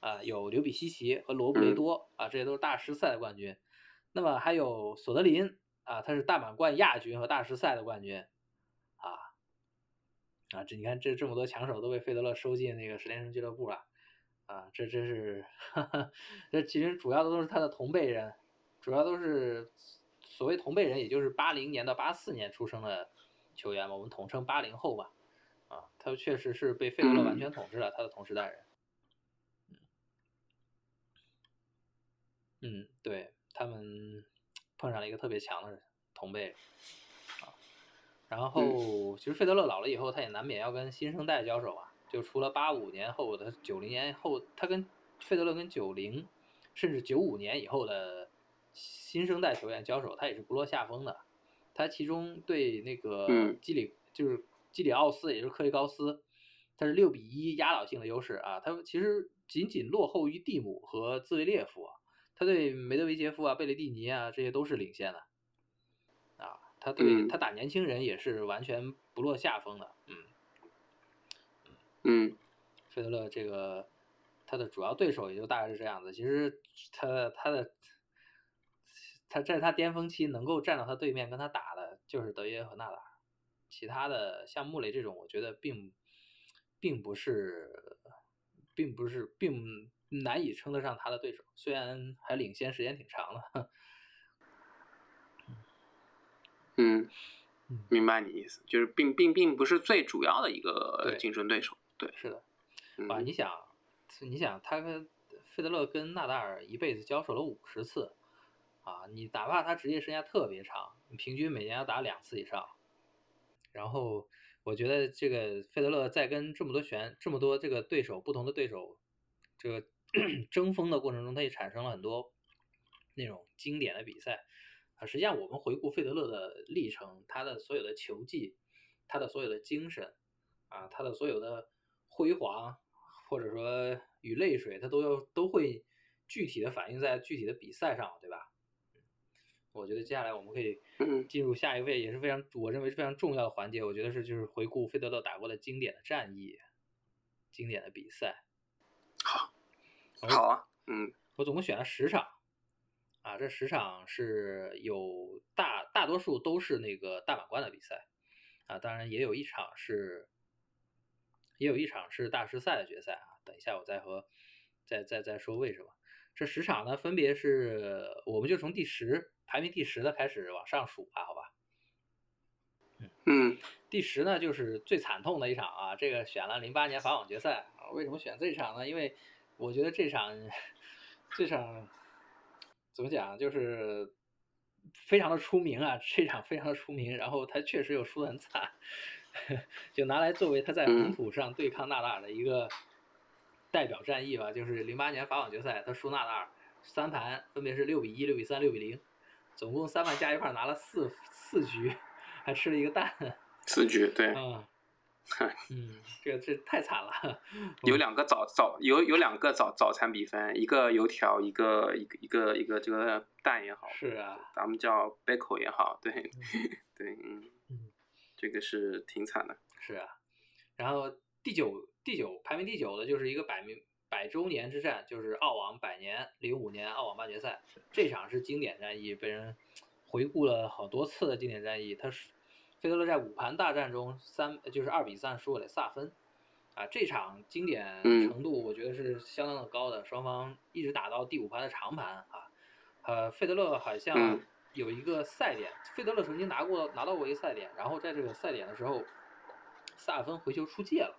S2: 啊，有刘比西奇和罗布雷多啊，这些都是大师赛的冠军。那么还有索德林啊，他是大满贯亚军和大师赛的冠军。啊啊，这你看这这么多强手都被费德勒收进那个十连胜俱乐部了。啊，这真是，这其实主要的都是他的同辈人，主要都是所谓同辈人，也就是八零年到八四年出生的球员嘛，我们统称八零后吧。啊，他确实是被费德勒完全统治了，他的同时代人。嗯，对他们碰上了一个特别强的人同辈啊，然后其实费德勒老了以后，他也难免要跟新生代交手啊。就除了八五年后的九零年后，他跟费德勒跟九零甚至九五年以后的新生代球员交手，他也是不落下风的。他其中对那个基里就是基里奥斯，也就是克雷高斯，他是六比一压倒性的优势啊。他其实仅仅落后于蒂姆和兹维列夫。他对梅德韦杰夫啊、贝雷蒂尼啊这些都是领先的，啊，他对他打年轻人也是完全不落下风的，嗯，
S1: 嗯，
S2: 费德勒这个他的主要对手也就大概是这样子。其实他他的他在他巅峰期能够站到他对面跟他打的，就是德约和纳达尔。其他的像穆雷这种，我觉得并并不是，并不是，并难以称得上他的对手。虽然还领先时间挺长的。
S1: 嗯，明白你意思，就是并并并不是最主要的一个竞争对手。对，
S2: 是的。啊，你想，你想他跟费德勒跟纳达尔一辈子交手了五十次，啊，你哪怕他职业生涯特别长，你平均每年要打两次以上。然后我觉得这个费德勒在跟这么多选这么多这个对手不同的对手这个 争锋的过程中，他也产生了很多那种经典的比赛。啊，实际上我们回顾费德勒的历程，他的所有的球技，他的所有的精神，啊，他的所有的辉煌，或者说与泪水，他都要都会具体的反映在具体的比赛上，对吧？我觉得接下来我们可以进入下一位也是非常我认为是非常重要的环节，我觉得是就是回顾费德勒打过的经典的战役，经典的比赛。
S1: 好，好啊，嗯，
S2: 我总共选了十场。啊，这十场是有大大多数都是那个大满贯的比赛，啊，当然也有一场是，也有一场是大师赛的决赛啊。等一下我再和再再再说为什么。这十场呢，分别是我们就从第十排名第十的开始往上数吧，好吧？
S1: 嗯，
S2: 第十呢就是最惨痛的一场啊，这个选了零八年法网决赛啊。为什么选这场呢？因为我觉得这场 这场。怎么讲？就是非常的出名啊，这场非常的出名。然后他确实又输得很惨，就拿来作为他在红土上对抗纳达尔的一个代表战役吧。就是零八年法网决赛，他输纳达尔三盘，分别是六比一、六比三、六比零，总共三盘加一块拿了四四局，还吃了一个蛋。
S1: 四局，对。
S2: 嗯。嗯，这这太惨了。
S1: 有两个早早有有两个早早餐比分，一个油条，一个一个一个一个这个蛋也好，
S2: 是啊，
S1: 咱们叫 bacon 也好，对 对，嗯，这个是挺惨的。
S2: 是啊，然后第九第九排名第九的就是一个百名百周年之战，就是澳网百年零五年澳网半决赛，这场是经典战役，被人回顾了好多次的经典战役，它是。费德勒在五盘大战中三就是二比三输给萨芬，啊，这场经典程度我觉得是相当的高的，双方一直打到第五盘的长盘啊，呃，费德勒好像有一个赛点，费德勒曾经拿过拿到过一个赛点，然后在这个赛点的时候，萨芬回球出界了，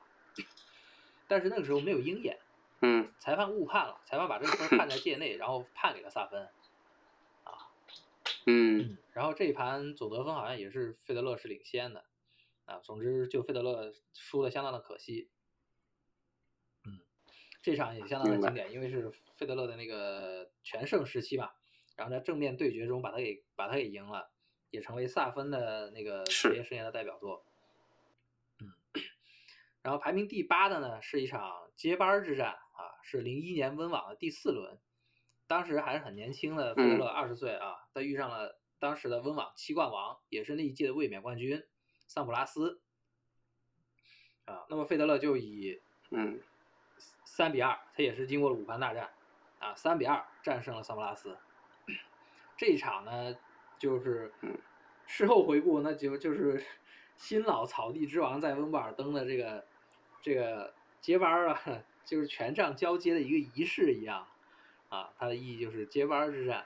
S2: 但是那个时候没有鹰眼，
S1: 嗯，
S2: 裁判误判了，裁判把这个分判在界内，然后判给了萨芬。
S1: 嗯，
S2: 然后这一盘总得分好像也是费德勒是领先的，啊，总之就费德勒输的相当的可惜。嗯，这场也相当的经典，因为是费德勒的那个全盛时期吧，然后在正面对决中把他给把他给赢了，也成为萨芬的那个职业生涯的代表作。嗯，然后排名第八的呢是一场接班之战啊，是零一年温网的第四轮。当时还是很年轻的费德勒，二十岁啊，他遇上了当时的温网七冠王，也是那一届的卫冕冠军桑普拉斯啊。那么费德勒就以
S1: 嗯
S2: 三比二，他也是经过了五盘大战啊，三比二战胜了桑普拉斯。这一场呢，就是事后回顾，那就就是 新老草地之王在温布尔登的这个这个接班啊，就是权杖交接的一个仪式一样。啊，它的意义就是接班之战。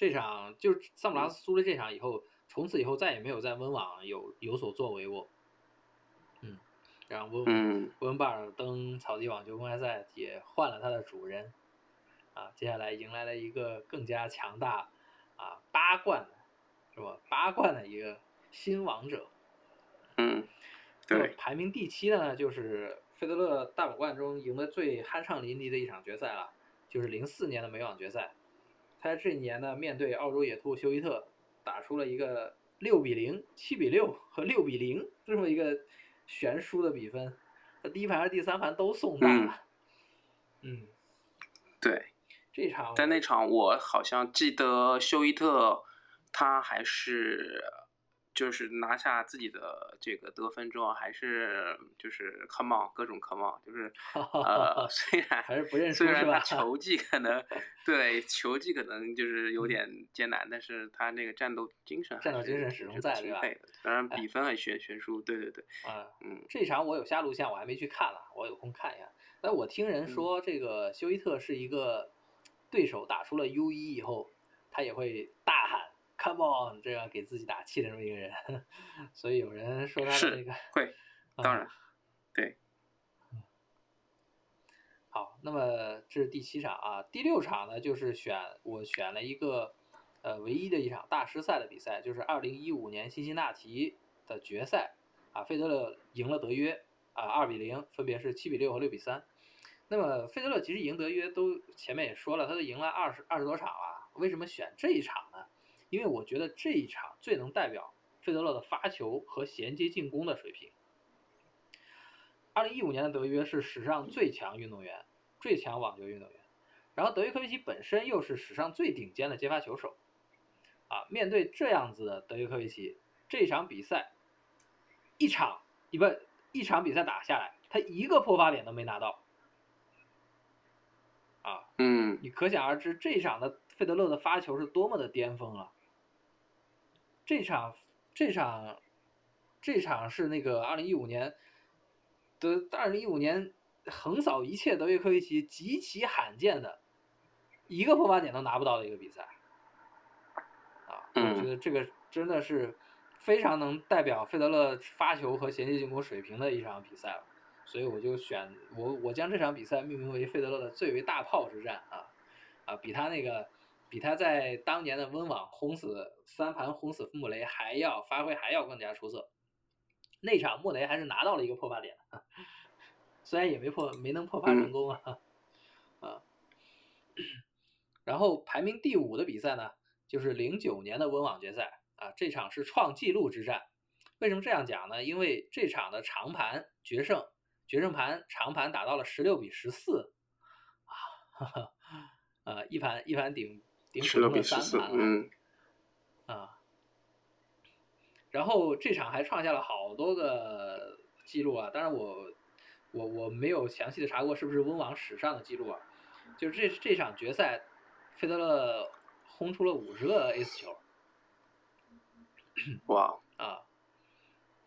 S2: 这场就是萨姆拉斯输了这场以后，从此以后再也没有在温网有有所作为过。嗯，然后温温巴尔登草地网球公开赛也换了他的主人。啊，接下来迎来了一个更加强大啊八冠的，是吧？八冠的一个新王者。
S1: 嗯，对。
S2: 排名第七的呢，就是费德勒大满贯中赢得最酣畅淋漓的一场决赛了。就是零四年的美网决赛，他这一年呢，面对澳洲野兔休伊特，打出了一个六比零、七比六和六比零这么一个悬殊的比分，他第一盘和第三盘都送大了。嗯，
S1: 对，
S2: 这场
S1: 在那场我好像记得休伊特他还是就是拿下自己的这个得分之后，还是就是 come on 各种 come on，就是 呃 虽然
S2: 还是不认输
S1: 虽然他？球技可能 对球技可能就是有点艰难，但是他那个战斗精神
S2: 战斗精神始终在。
S1: 当然
S2: 哎
S1: 比分很悬悬殊，对对对，
S2: 啊，
S1: 嗯
S2: 这场我有下录像，我还没去看了，我有空看一下。但我听人
S1: 嗯
S2: 说，这个休伊特是一个对手打出了 U 一以后，他也会大喊 “Come on”，这样给自己打气的这么一个人。所以有人说他的
S1: 是
S2: 那个，
S1: 会，
S2: 啊
S1: 当然对，
S2: 好，那么这是第七场啊，第六场呢就是选我选了一个呃唯一的一场大师赛的比赛，就是二零一五年辛辛那提的决赛啊，费德勒赢了德约啊二比零，分别是七比六和六比三。那么费德勒其实赢德约都前面也说了，他都赢了二十二十多场了，为什么选这一场呢？因为我觉得这一场最能代表费德勒的发球和衔接进攻的水平。二零一五年的德约是史上最强运动员，最强网球运动员。然后德约科维奇本身又是史上最顶尖的接发球手，啊，面对这样子的德约科维奇，这场比赛一场一不一场比赛打下来，他一个破发点都没拿到，啊，
S1: 嗯
S2: 你可想而知这一场的费德勒的发球是多么的巅峰啊！这场这场这场是那个二零一五年的二零一五年横扫一切德约科维奇极其罕见的一个破发点都拿不到的一个比赛啊！我觉
S1: 嗯
S2: 得这个真的是非常能代表费德勒发球和衔接进攻水平的一场比赛了。所以我就选我我将这场比赛命名为费德勒的最为大炮之战啊啊，比他那个比他在当年的温网轰死三盘轰死穆雷还要发挥还要更加出色。那场穆雷还是拿到了一个破发点，虽然也没破没能破发成功啊、啊。然后排名第五的比赛呢，就是零九年的温网决赛啊，这场是创纪录之战。为什么这样讲呢？因为这场的长盘决胜。决胜盘长盘打到了十六比十四，啊，哈哈，呃，一盘一盘顶顶
S1: 十
S2: 普通的
S1: 六比十四，
S2: 三盘了，
S1: 嗯。
S2: 啊，然后这场还创下了好多个记录啊，当然我我我没有详细的查过是不是温网史上的记录啊，就是这这场决赛，费德勒轰出了五十个 ace 球。
S1: 哇，
S2: 啊，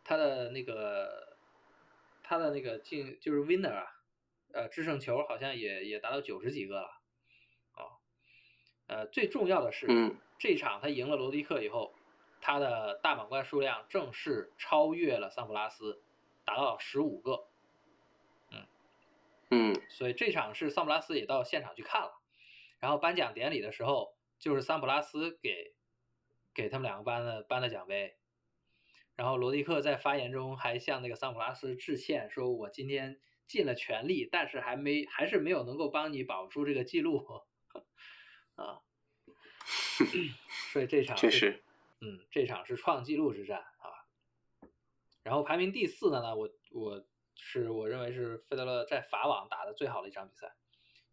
S2: 他的那个他的那个进就是 winner 啊，呃制胜球好像也也达到九十几个了，啊，呃最重要的是，
S1: 嗯。
S2: 这场他赢了罗迪克以后，他的大满贯数量正式超越了桑普拉斯，达到了十五个。
S1: 嗯。
S2: 所以这场是桑普拉斯也到现场去看了，然后颁奖典礼的时候，就是桑普拉斯给给他们两个颁的颁的奖杯，然后罗迪克在发言中还向那个桑普拉斯致歉，说我今天尽了全力，但是还没还是没有能够帮你保住这个记录，啊，所以这场是
S1: 确实，
S2: 嗯，这场是创纪录之战啊。然后排名第四的呢，我我是我认为是费德勒在法网打的最好的一场比赛，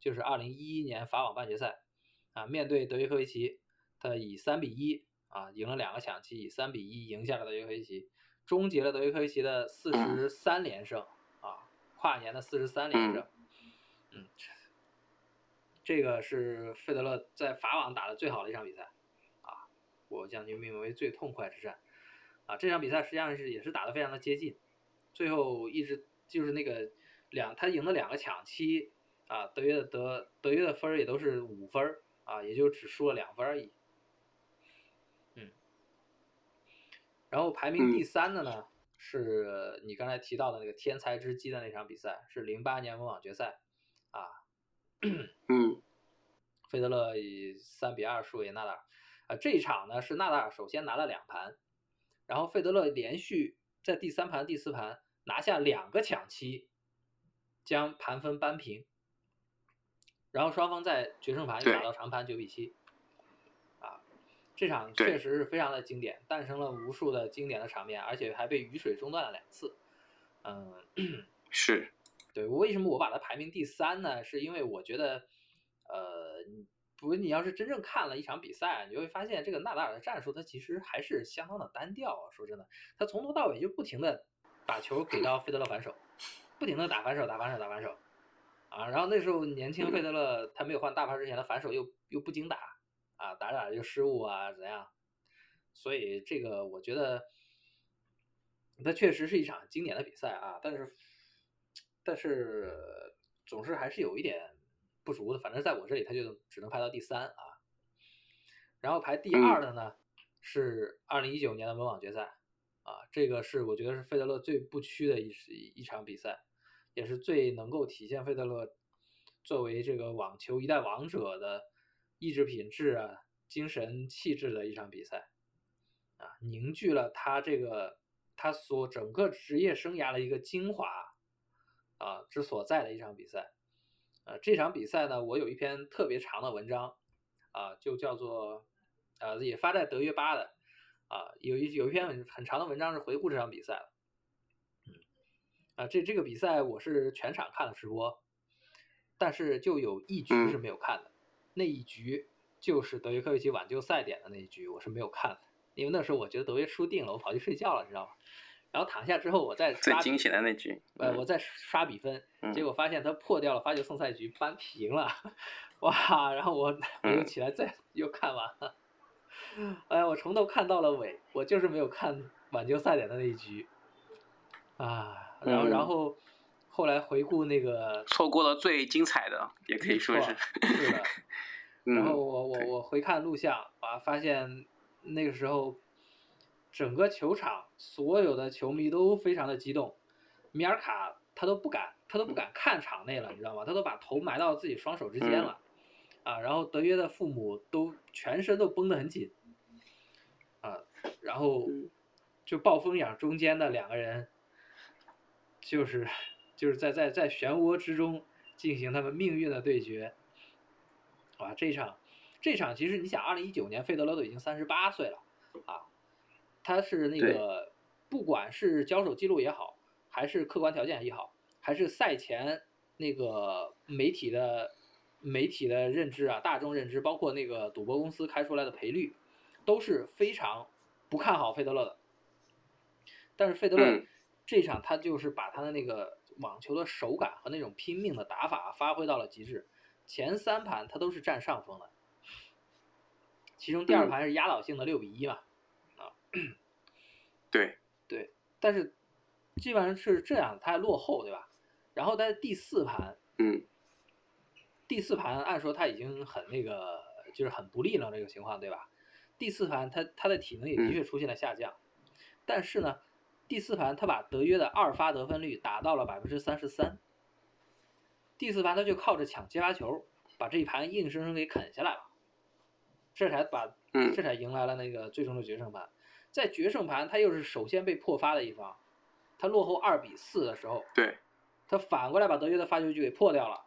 S2: 就是二零一一年法网半决赛啊，面对德约科维奇，他以三比一啊赢了两个抢七，以三比一赢下了德约科维奇，终结了德约科维奇的四十三连胜啊，跨年的四十三连胜。嗯，这个是费德勒在法网打的最好的一场比赛啊，我将其命名为最痛快之战啊。这场比赛实际上是也是打的非常的接近，最后一直就是那个两他赢了两个抢七啊，德约的德德约的分儿也都是五分儿啊，也就只输了两分而已。嗯，然后排名第三的呢，是你刚才提到的那个天才之击的那场比赛，是零八年温网决赛啊，
S1: 嗯
S2: 费德勒以三比二输给纳达尔。啊，这一场呢是纳达尔首先拿了两盘，然后费德勒连续在第三盘、第四盘拿下两个抢七，将盘分扳平。然后双方在决胜盘又打到长盘九比七，啊，这场确实是非常的经典，诞生了无数的经典的场面，而且还被雨水中断了两次。嗯，
S1: 是，
S2: 对，为什么我把它排名第三呢？是因为我觉得，呃，不，你要是真正看了一场比赛，你就会发现这个纳达尔的战术他其实还是相当的单调。说真的，他从头到尾就不停的把球给到费德勒反手，不停的打反手，打反手，打反手，啊，然后那时候年轻费德勒他没有换大牌之前的反手又又不经打，啊，打打就失误啊怎样，所以这个我觉得，他确实是一场经典的比赛啊，但是但是总是还是有一点。不足的，反正在我这里他就只能排到第三啊。然后排第二的呢是二零一九年的温网决赛啊，这个是我觉得是费德勒最不屈的一一场比赛，也是最能够体现费德勒作为这个网球一代王者的意志品质啊、精神气质的一场比赛啊，凝聚了他这个他所整个职业生涯的一个精华啊之所在的一场比赛。呃，这场比赛呢，我有一篇特别长的文章，啊，就叫做，呃，也发在德约吧的，啊，有一有一篇很很长的文章是回顾这场比赛的，嗯，啊，这这个比赛我是全场看了直播，但是就有一局是没有看的，那一局就是德约科维奇挽救赛点的那一局，我是没有看的，因为那时候我觉得德约输定了，我跑去睡觉了，你知道吗？然后躺下之后，我再
S1: 最惊险的那局，
S2: 呃，我再刷比分，结果发现他破掉了发球送赛局，扳平了，哇！然后我我又起来再又看完了，哎呀，我从头看到了尾，我就是没有看挽救赛点的那一局，啊，然后然后后来回顾那个，
S1: 错过了最精彩的，也可以说是，
S2: 是的，然后我我我回看录像，啊，发现那个时候。整个球场所有的球迷都非常的激动，米尔卡他都不敢，他都不敢看场内了，你知道吗？他都把头埋到自己双手之间了，啊，然后德约的父母都全身都绷得很紧，啊，然后就暴风眼中间的两个人，就是就是在在在漩涡之中进行他们命运的对决，啊，这场这场其实你想，二零一九年费德勒都已经三十八岁了，啊。他是那个，不管是交手记录也好，还是客观条件也好，还是赛前那个媒体的媒体的认知啊，大众认知，包括那个赌博公司开出来的赔率，都是非常不看好费德勒的。但是费德勒这场他就是把他的那个网球的手感和那种拼命的打法发挥到了极致，前三盘他都是占上风的，其中第二盘是压倒性的六比一嘛。
S1: 对
S2: 对，但是基本上是这样，他还落后，对吧？然后在第四盘，
S1: 嗯，
S2: 第四盘按说他已经很那个，就是很不利了这个情况，对吧？第四盘他他的体能也的确出现了下降，但是呢，第四盘他把德约的二发得分率打到了百分之三十三，第四盘他就靠着抢接发球，把这一盘硬生生给啃下来了，这才把。
S1: 嗯，
S2: 这才迎来了那个最终的决胜盘，在决胜盘他又是首先被破发的一方，他落后二比四的时候，
S1: 对，
S2: 他反过来把德约的发球局给破掉了，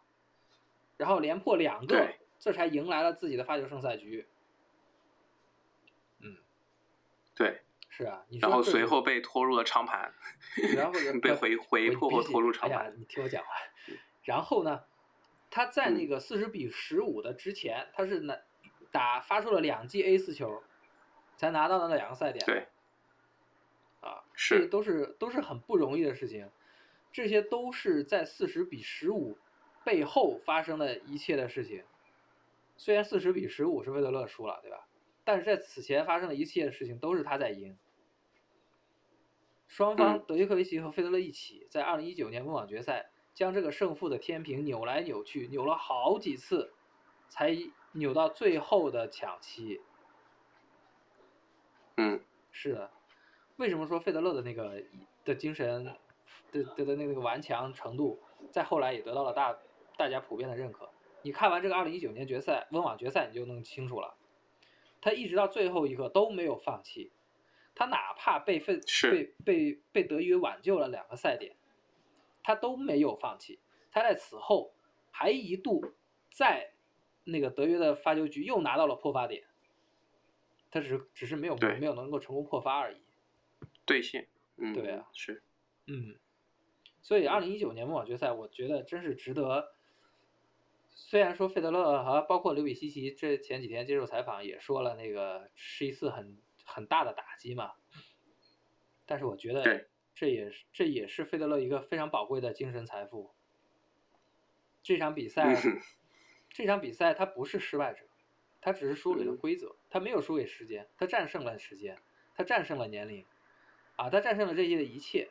S2: 然后连破两个，这才迎来了自己的发球胜赛局。嗯，
S1: 对，
S2: 是啊，
S1: 然后随后被拖入了长盘，
S2: 然后
S1: 被回回破后拖入长盘。
S2: 哎呀，你听我讲完，然后呢，他在那个四十比十五的之前，他是那。打发出了两记 A 四球，才拿到了那两个赛点。
S1: 对，
S2: 啊，
S1: 是
S2: 都是都是很不容易的事情，这些都是在四十比十五背后发生的一切的事情。虽然四十比十五是费德勒输了，对吧？但是在此前发生的一切的事情都是他在赢。双方德约科维奇和费德勒一起在二零一九年温网决赛将这个胜负的天平扭来扭去，扭了好几次，才。扭到最后的抢七，
S1: 嗯，
S2: 是的，为什么说费德勒的那个的精神的的的那个顽强程度，在后来也得到了大大家普遍的认可？你看完这个二零一九年决赛温网决赛，你就弄清楚了，他一直到最后一刻都没有放弃，他哪怕被费被被被德约挽救了两个赛点，他都没有放弃，他在此后还一度在。那个德约的发球局又拿到了破发点，他只是只是没有没有能够成功破发而已。
S1: 兑现，嗯，
S2: 对啊，
S1: 是，
S2: 嗯，所以二零一九年温网决赛，我觉得真是值得，虽然说费德勒和包括刘比西奇这前几天接受采访也说了，那个是一次很很大的打击嘛，但是我觉得这也是这也是费德勒一个非常宝贵的精神财富。这场比赛，
S1: 嗯
S2: 这场比赛他不是失败者，他只是输给了
S1: 嗯
S2: 规则，他没有输给时间，他战胜了时间，他战胜了年龄，啊，他战胜了这些的一切，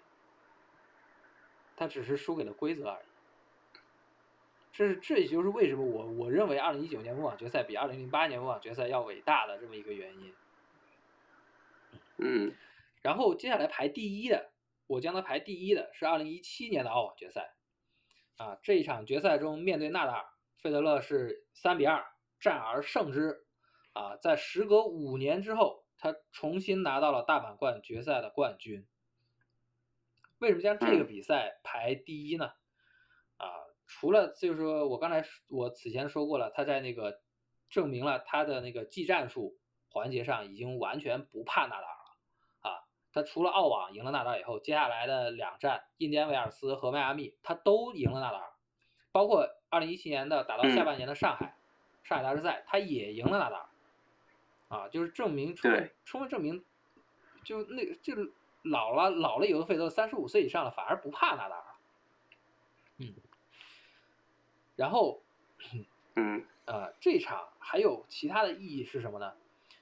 S2: 他只是输给了规则而已。这是这也就是为什么我我认为二零一九年温网决赛比二零零八年温网决赛要伟大的这么一个原因。
S1: 嗯
S2: 然后接下来排第一的，我将他排第一的是二零一七年的澳网决赛，啊，这一场决赛中面对纳达尔，费德勒是三比二战而胜之，啊，在时隔五年之后，他重新拿到了大满贯决赛的冠军。为什么将这个
S1: 嗯
S2: 比赛排第一呢？啊，除了就是说我刚才我此前说过了，他在那个证明了他的那个技战术环节上已经完全不怕纳达尔了啊。他除了澳网赢了纳达尔以后，接下来的两战印第安维尔斯和迈阿密，他都赢了纳达尔，包括二零一七年的打到下半年的上海，上海大师赛他也赢了纳达尔，啊，就是证明充分充分证明，就那个就老了老了以后的费德勒三十五岁以上了，反而不怕纳达尔了，嗯，然后
S1: 嗯。
S2: 呃，这场还有其他的意义是什么呢？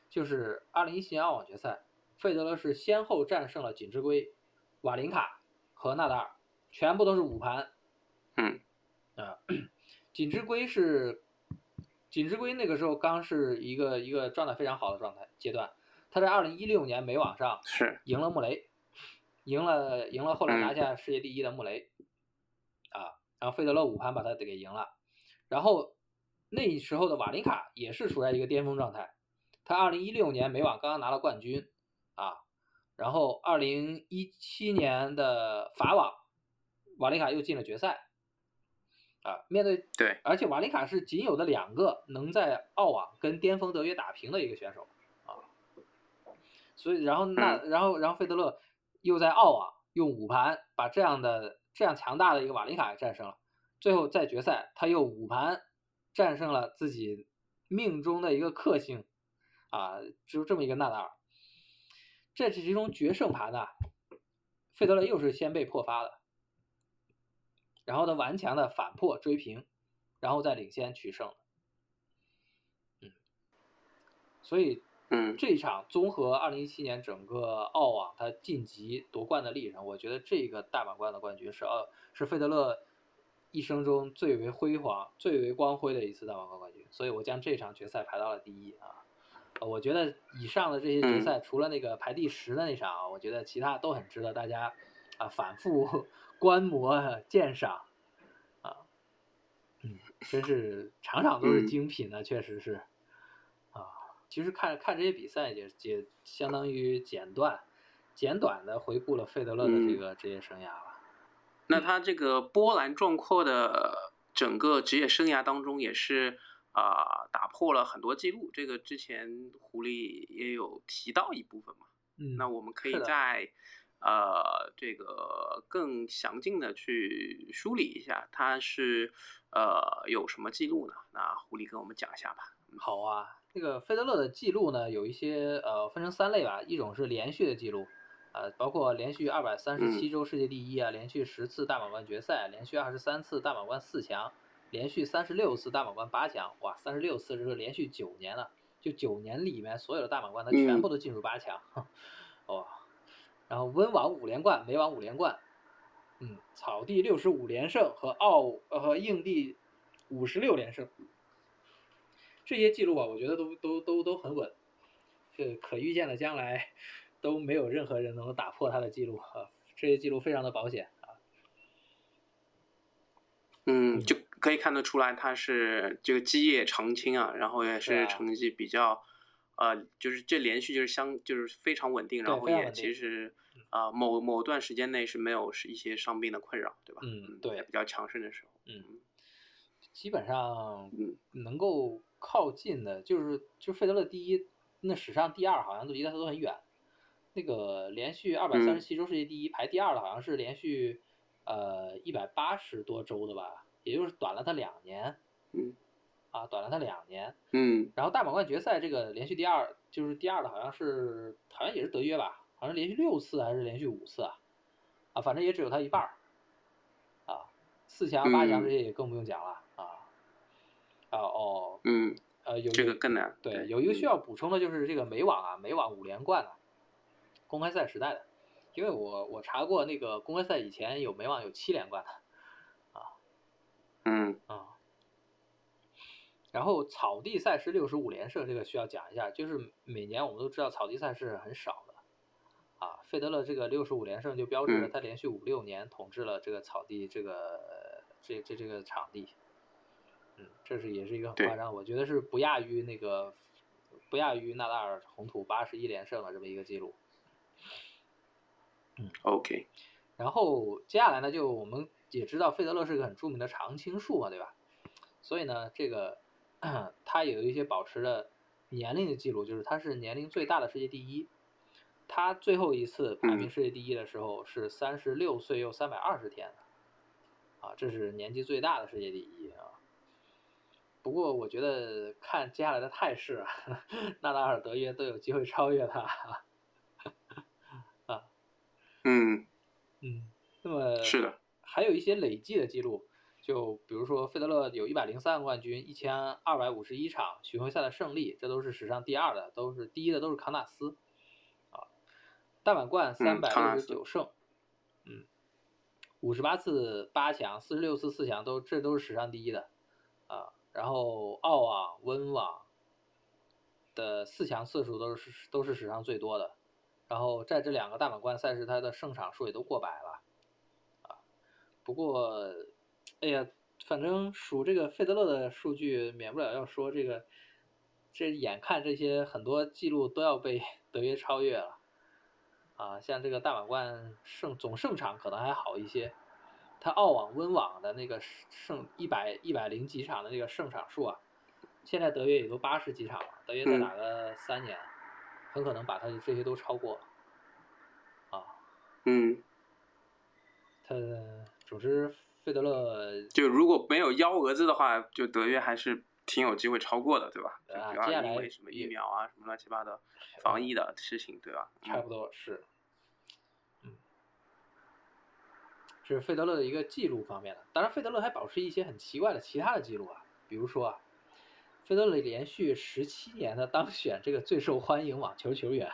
S2: 就是二零一七年澳网决赛，费德勒是先后战胜了锦织圭、瓦林卡和纳达尔，全部都是五盘。
S1: 嗯。
S2: 啊，锦织圭是锦织圭那个时候刚是一个一个状态非常好的状态阶段，他在二零一六年美网上
S1: 是。
S2: 赢了穆雷，赢了赢了后来拿
S1: 嗯。
S2: 下世界第一的穆雷，啊，然后费德勒五盘把他给赢了，然后那时候的瓦林卡也是处在一个巅峰状态，他二零一六年美网刚刚拿了冠军，啊，然后二零一七年的法网，瓦林卡又进了决赛，啊，面对
S1: 对。
S2: 而且瓦林卡是仅有的两个能在澳网跟巅峰德约打平的一个选手啊，所以然后那、然后然后费德勒又在澳网用五盘把这样的这样强大的一个瓦林卡给战胜了，最后在决赛他又五盘战胜了自己命中的一个克星啊，就这么一个纳达尔，这其中决胜盘呢，费德勒又是先被破发的。然后呢顽强的反破追平，然后再领先取胜。嗯，所以
S1: 嗯
S2: 这一场综合二零一七年整个澳网他晋级夺冠的历程，我觉得这个大满贯的冠军是澳是费德勒一生中最为辉煌、最为光辉的一次大满贯冠军，所以我将这场决赛排到了第一啊。呃我觉得以上的这些决
S1: 嗯
S2: 赛，除了那个排第十的那场啊，我觉得其他都很值得大家啊反复 观摩鉴赏啊。嗯，真是场场都是
S1: 嗯
S2: 精品呢，确实是啊。其实看看这些比赛也也相当于简短简短的回顾了费德勒的这
S1: 嗯
S2: 个职业生涯了。
S1: 那他这个波澜壮阔的整个职业生涯当中，也是啊、打破了很多记录。这个之前狐狸也有提到一部分嘛。
S2: 嗯，
S1: 那我们可以
S2: 是的
S1: 在呃这个更详尽的去梳理一下，他是呃有什么记录呢？那狐狸跟我们讲一下吧。
S2: 好啊，这个费德勒的记录呢，有一些呃分成三类吧，一种是连续的记录，呃，包括连续二百三十七周世界第一啊，连续十次大满贯决赛，连续二十三次大满贯四强，连续三十六次大满贯八强，哇，三十六次这是连续九年了，就九年里面所有的大满贯他全部都进入八强，哇，然后温网五连冠，美网五连冠，嗯，草地六十五连胜和澳呃和硬地五十六连胜。这些记录啊，我觉得都都都都很稳，这可预见的将来都没有任何人能够打破他的记录啊，这些记录非常的保险啊。
S1: 嗯，就可以看得出来他是这个基业长青啊，然后也
S2: 是
S1: 成绩比较，呃，就是这连续就是相就是非常稳定，然后也其实啊、某某段时间内是没有是一些伤病的困扰，对吧？
S2: 嗯？对
S1: 比较强盛的时候，
S2: 嗯，基本上
S1: 嗯。
S2: 能够靠近的，就是就费德勒第一，那史上第二好像都离他都很远。那个连续二百三十七周世界第一，排第二的好像是连续呃一百八十多周的吧，也就是短了他两年
S1: 嗯
S2: 啊，短了他两年。
S1: 嗯。
S2: 然后大满贯决赛这个连续第二，就是第二的好像是好像也是德约吧，好像连续六次还是连续五次啊，啊，反正也只有他一半儿，啊，四强、八强
S1: 嗯。
S2: 这些也更不用讲了啊，啊哦，
S1: 嗯，
S2: 呃有
S1: 这个更难。
S2: 对，有一个需
S1: 嗯。
S2: 要补充的就是这个美网啊，美网五连冠啊，公开赛时代的，因为我我查过那个公开赛以前有美网有七连冠的啊。
S1: 嗯。
S2: 啊。然后草地赛事六十五连胜，这个需要讲一下，就是每年我们都知道草地赛事很少的，啊，费德勒这个六十五连胜就标志着
S1: 嗯。
S2: 他连续五六年统治了这个草地这个这这这个场地，嗯，这是也是一个很夸张，我觉得是不亚于那个不亚于纳达尔红土八十一连胜的这么一个记录。
S1: 嗯，OK，
S2: 然后接下来呢，就我们也知道费德勒是个很著名的常青树嘛，对吧？所以呢，这个他有一些保持的年龄的记录，就是他是年龄最大的世界第一。他最后一次排名
S1: 嗯
S2: 世界第一的时候是三十六岁又三百二十天，啊，这是年纪最大的世界第一啊。不过我觉得看接下来的态势啊，纳达尔、德约都有机会超越他 啊。
S1: 嗯，
S2: 嗯，那么
S1: 是的，
S2: 还有一些累计的记录，就比如说费德勒有一百零三个冠军，一千二百五十一场巡回赛的胜利，这都是史上第二的，都是第一的都是康纳斯，啊，大满贯三百六十九胜，嗯，五十八次八强，四十六次四强，都这都是史上第一的，啊，然后澳网、温网的四强次数都是都是史上最多的。然后在这两个大满贯赛事，他的胜场数也都过百了，啊，不过，哎呀，反正数这个费德勒的数据，免不了要说这个，这眼看这些很多记录都要被 德约超越了，啊，像这个大满贯胜总胜场可能还好一些，他澳网、温网的那个胜一百一百零几场的那个胜场数啊，现在德约也都八十几场了，德约再
S1: 嗯。
S2: 打个三年。很可能把他的这些都超过了，啊，
S1: 嗯，
S2: 他总之费德勒
S1: 就如果没有幺蛾子的话，就德约还是挺有机会超过的，对吧？就
S2: 啊
S1: 不要
S2: 接下来
S1: 因为什么疫苗啊、什么乱七八糟防疫的事情，对吧？
S2: 差不多是，嗯，是费德勒的一个记录方面的。当然，费德勒还保持一些很奇怪的其他的记录啊，比如说啊，费德勒连续十七年的当选这个最受欢迎网球球员，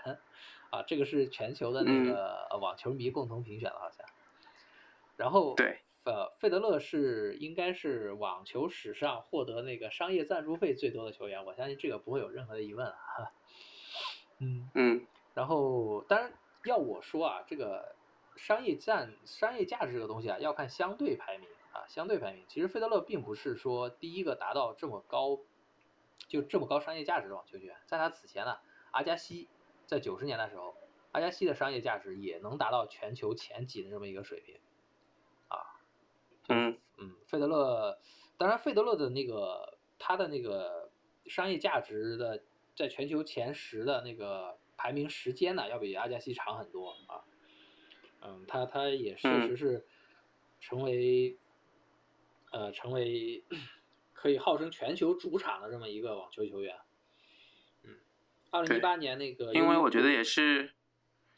S2: 啊，这个是全球的那
S1: 嗯
S2: 个呃网球迷共同评选的，好像。然后
S1: 对，
S2: 呃，费德勒是应该是网球史上获得那个商业赞助费最多的球员，我相信这个不会有任何的疑问啊。哈嗯，
S1: 嗯
S2: 然后当然要我说啊，这个商业赞商业价值这个东西啊，要看相对排名啊，相对排名。其实费德勒并不是说第一个达到这么高，就这么高商业价值的网球球员，在他此前呢，阿加西在九十年代时候，阿加西的商业价值也能达到全球前几的这么一个水平，啊，
S1: 嗯
S2: 嗯，费德勒，当然费德勒的那个他的那个商业价值的在全球前十的那个排名时间呢，要比阿加西长很多啊。嗯，他他也确
S1: 嗯
S2: 实是成为，呃，成为可以号称全球主场的这么一个网球球员。嗯，二零一八年那个，
S1: 因为我觉得也是，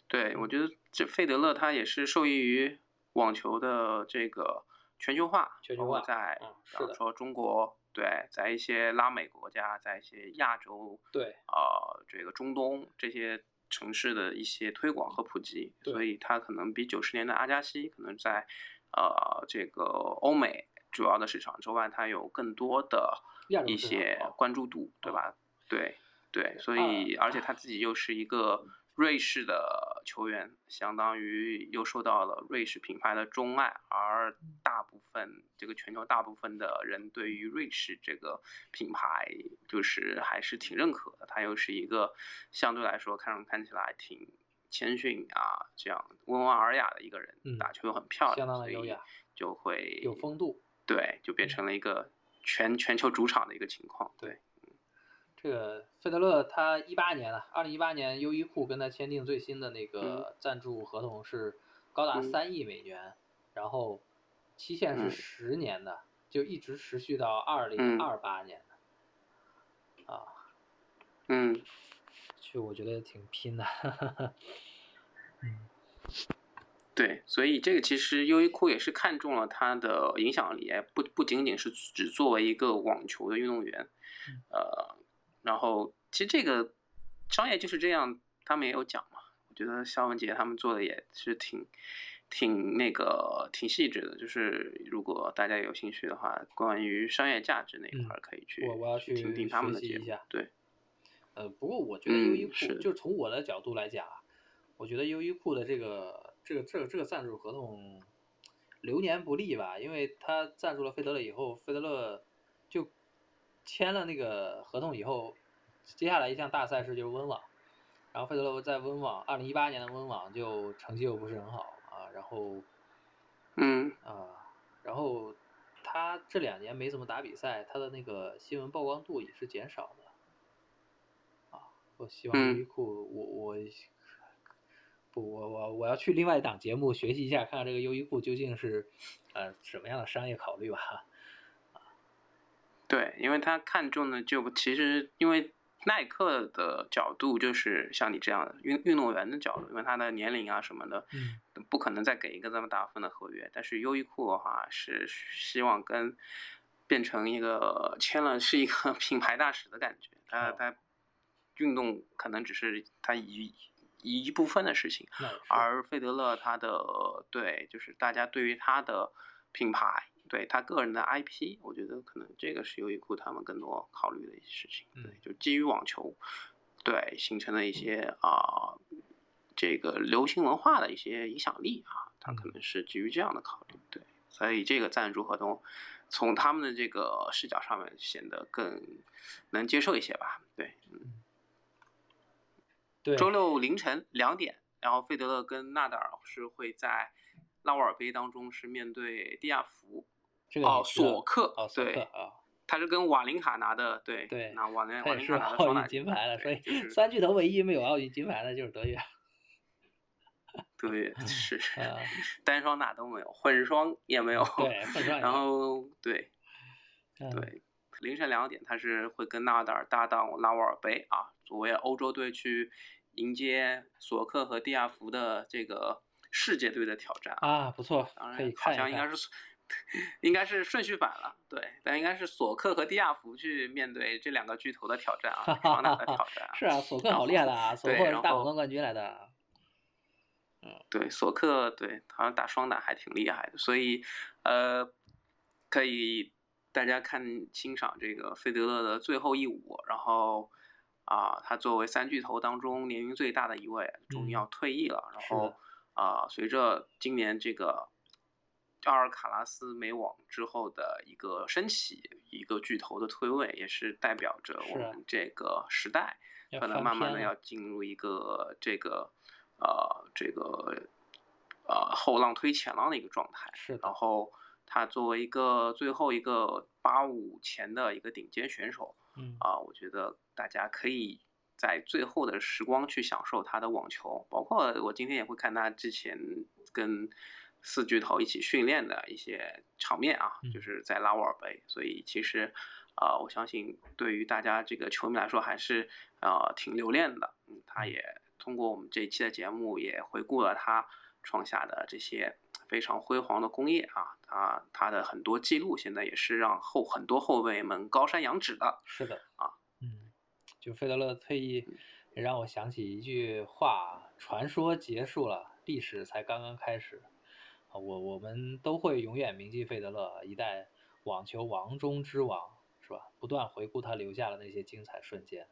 S1: 对我觉得这费德勒他也是受益于网球的这个全球化，
S2: 全球化
S1: 在比方说中国，对，在一些拉美国家，在一些亚洲，
S2: 对
S1: 呃，这个中东这些城市的一些推广和普及，
S2: 对
S1: 所以它可能比九十年的阿加西可能在呃这个欧美主要的市场之外，它有更多的一些
S2: 啊
S1: 关注度，对
S2: 啊
S1: 吧？对对，所
S2: 啊
S1: 以而且他自己又是一个瑞士的球员，相当于又受到了瑞士品牌的钟爱，而大部分这个全球大部分的人对于瑞士这个品牌就是还是挺认可的。他又是一个相对来说看上看起来挺谦逊啊，这样温文尔雅的一个人，
S2: 嗯
S1: 打球又很漂亮，
S2: 相当的优雅
S1: 就会
S2: 有风度。
S1: 对，就变
S2: 嗯
S1: 成了一个全全球主场的一个情况。对，
S2: 这个费德勒他一八年啊，二零一八年优衣库跟他签订最新的那个赞助合同是高达
S1: 嗯。
S2: 三亿美元，然后期限是
S1: 嗯。
S2: 十年的，就一直持续到二零二八年啊，
S1: 嗯，
S2: 就我觉得挺拼的，嗯，
S1: 对，所以这个其实优衣库也是看中了他的影响力，不不仅仅是只作为一个网球的运动员，呃，然后其实这个商业就是这样，他们也有讲嘛，我觉得肖文杰他们做的也是挺。挺那个挺细致的，就是如果大家有兴趣的话，关于商业价值那一块可以去
S2: 我我要去
S1: 听听他们的节目。对，
S2: 呃，不过我觉得优衣库就是从我的角度来讲，我觉得优衣库的这个这个这个这个赞助合同流年不利吧，因为他赞助了费德勒以后，费德勒就签了那个合同以后，接下来一项大赛事就是温网，然后费德勒在温网二零一八年的温网就成绩又不是很好啊。然后，
S1: 嗯
S2: 啊，然后他这两年没怎么打比赛，他的那个新闻曝光度也是减少的。啊，我希望优衣库，我我不，我我我要去另外一档节目学习一下，看看这个优衣库究竟是呃什么样的商业考虑吧。啊，
S1: 对，因为他看中的就其实因为。耐克的角度就是像你这样的运运动员的角度，因为他的年龄啊什么的，不可能再给一个这么大份的合约。但是优衣库的话是希望跟变成一个签了是一个 品牌大使的感觉。他他运动可能只是他一一部分的事情，而费德勒他的对就是大家对于他的品牌。对他个人的 IP，我觉得可能这个是优衣库他们更多考虑的一些事情。对，就基于网球，对形成的一些啊，这个流行文化的一些影响力啊，他可能是基于这样的考虑。对，所以这个赞助合同从他们的这个视角上面显得更能接受一些吧。对，嗯。
S2: 对。
S1: 周六凌晨两点，然后费德勒跟纳达尔是会在拉沃尔杯当中是面对蒂亚福。
S2: 哦，
S1: 索克，
S2: 哦，
S1: 对，
S2: 啊，
S1: 他是跟瓦林卡拿的，对，
S2: 对，
S1: 那瓦林瓦林
S2: 卡
S1: 拿的双打
S2: 金牌了，所以
S1: 三
S2: 巨头唯一没有奥运金牌的就是德约，
S1: 德约是，单双打都没有，混双也没有，
S2: 对，混双，
S1: 然后对，对，凌晨两点他是会跟纳达尔搭档拉沃尔杯啊，作为欧洲队去迎接索克和蒂亚福的这个世界队的挑战
S2: 啊，不错，
S1: 当
S2: 然
S1: 好像应该是。应该是顺序反了，对，但应该是索克和蒂亚福去面对这两个巨头的挑战啊，双打的挑战。
S2: 是啊，索克好厉害的啊，索克是大满贯冠军来的。
S1: 嗯，对，索克对，好像打双打还挺厉害的，所以呃，可以大家看欣赏这个费德勒的最后一舞，然后啊，他作为三巨头当中年龄最大的一位，终于要退役了，然后啊，随着今年这个。阿尔卡拉斯美网之后的一个升起，一个巨头的退位，也是代表着我们这个时代可能慢慢的要进入一个这个呃这个呃后浪推前浪的一个状态。
S2: 是。
S1: 然后他作为一个最后一个八五前的一个顶尖选手，
S2: 嗯
S1: 啊，我觉得大家可以在最后的时光去享受他的网球，包括我今天也会看他之前跟。四巨头一起训练的一些场面啊，就是在拉沃尔杯，所以其实，呃，我相信对于大家这个球迷来说还是呃挺留恋的。嗯，他也通过我们这一期的节目也回顾了他创下的这些非常辉煌的功业啊，他他的很多记录现在也是让后很多后卫们高山仰止的。
S2: 是的
S1: 啊，
S2: 嗯，就费德勒退役也让我想起一句话：传说结束了，历史才刚刚开始。啊，我我们都会永远铭记费德勒，一代网球王中之王，是吧？不断回顾他留下的那些精彩瞬间。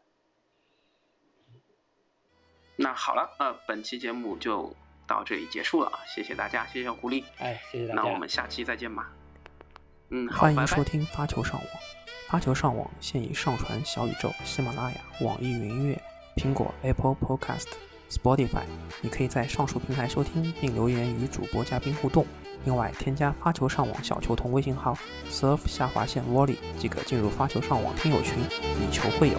S1: 那好了，呃，本期节目就到这里结束了，谢谢大家，谢谢鼓励，
S2: 哎，谢谢大家。
S1: 那我们下期再见吧。嗯，
S3: 欢迎收听发球上网，发球上网现已上传小宇宙、喜马拉雅、网易云音乐、苹果 Apple Podcast。Spotify，你可以在上述平台收听并留言与主播嘉宾互动。另外，添加发球上网小球童微信号 “serve 下划线 volley 即可进入发球上网听友群，以球会友。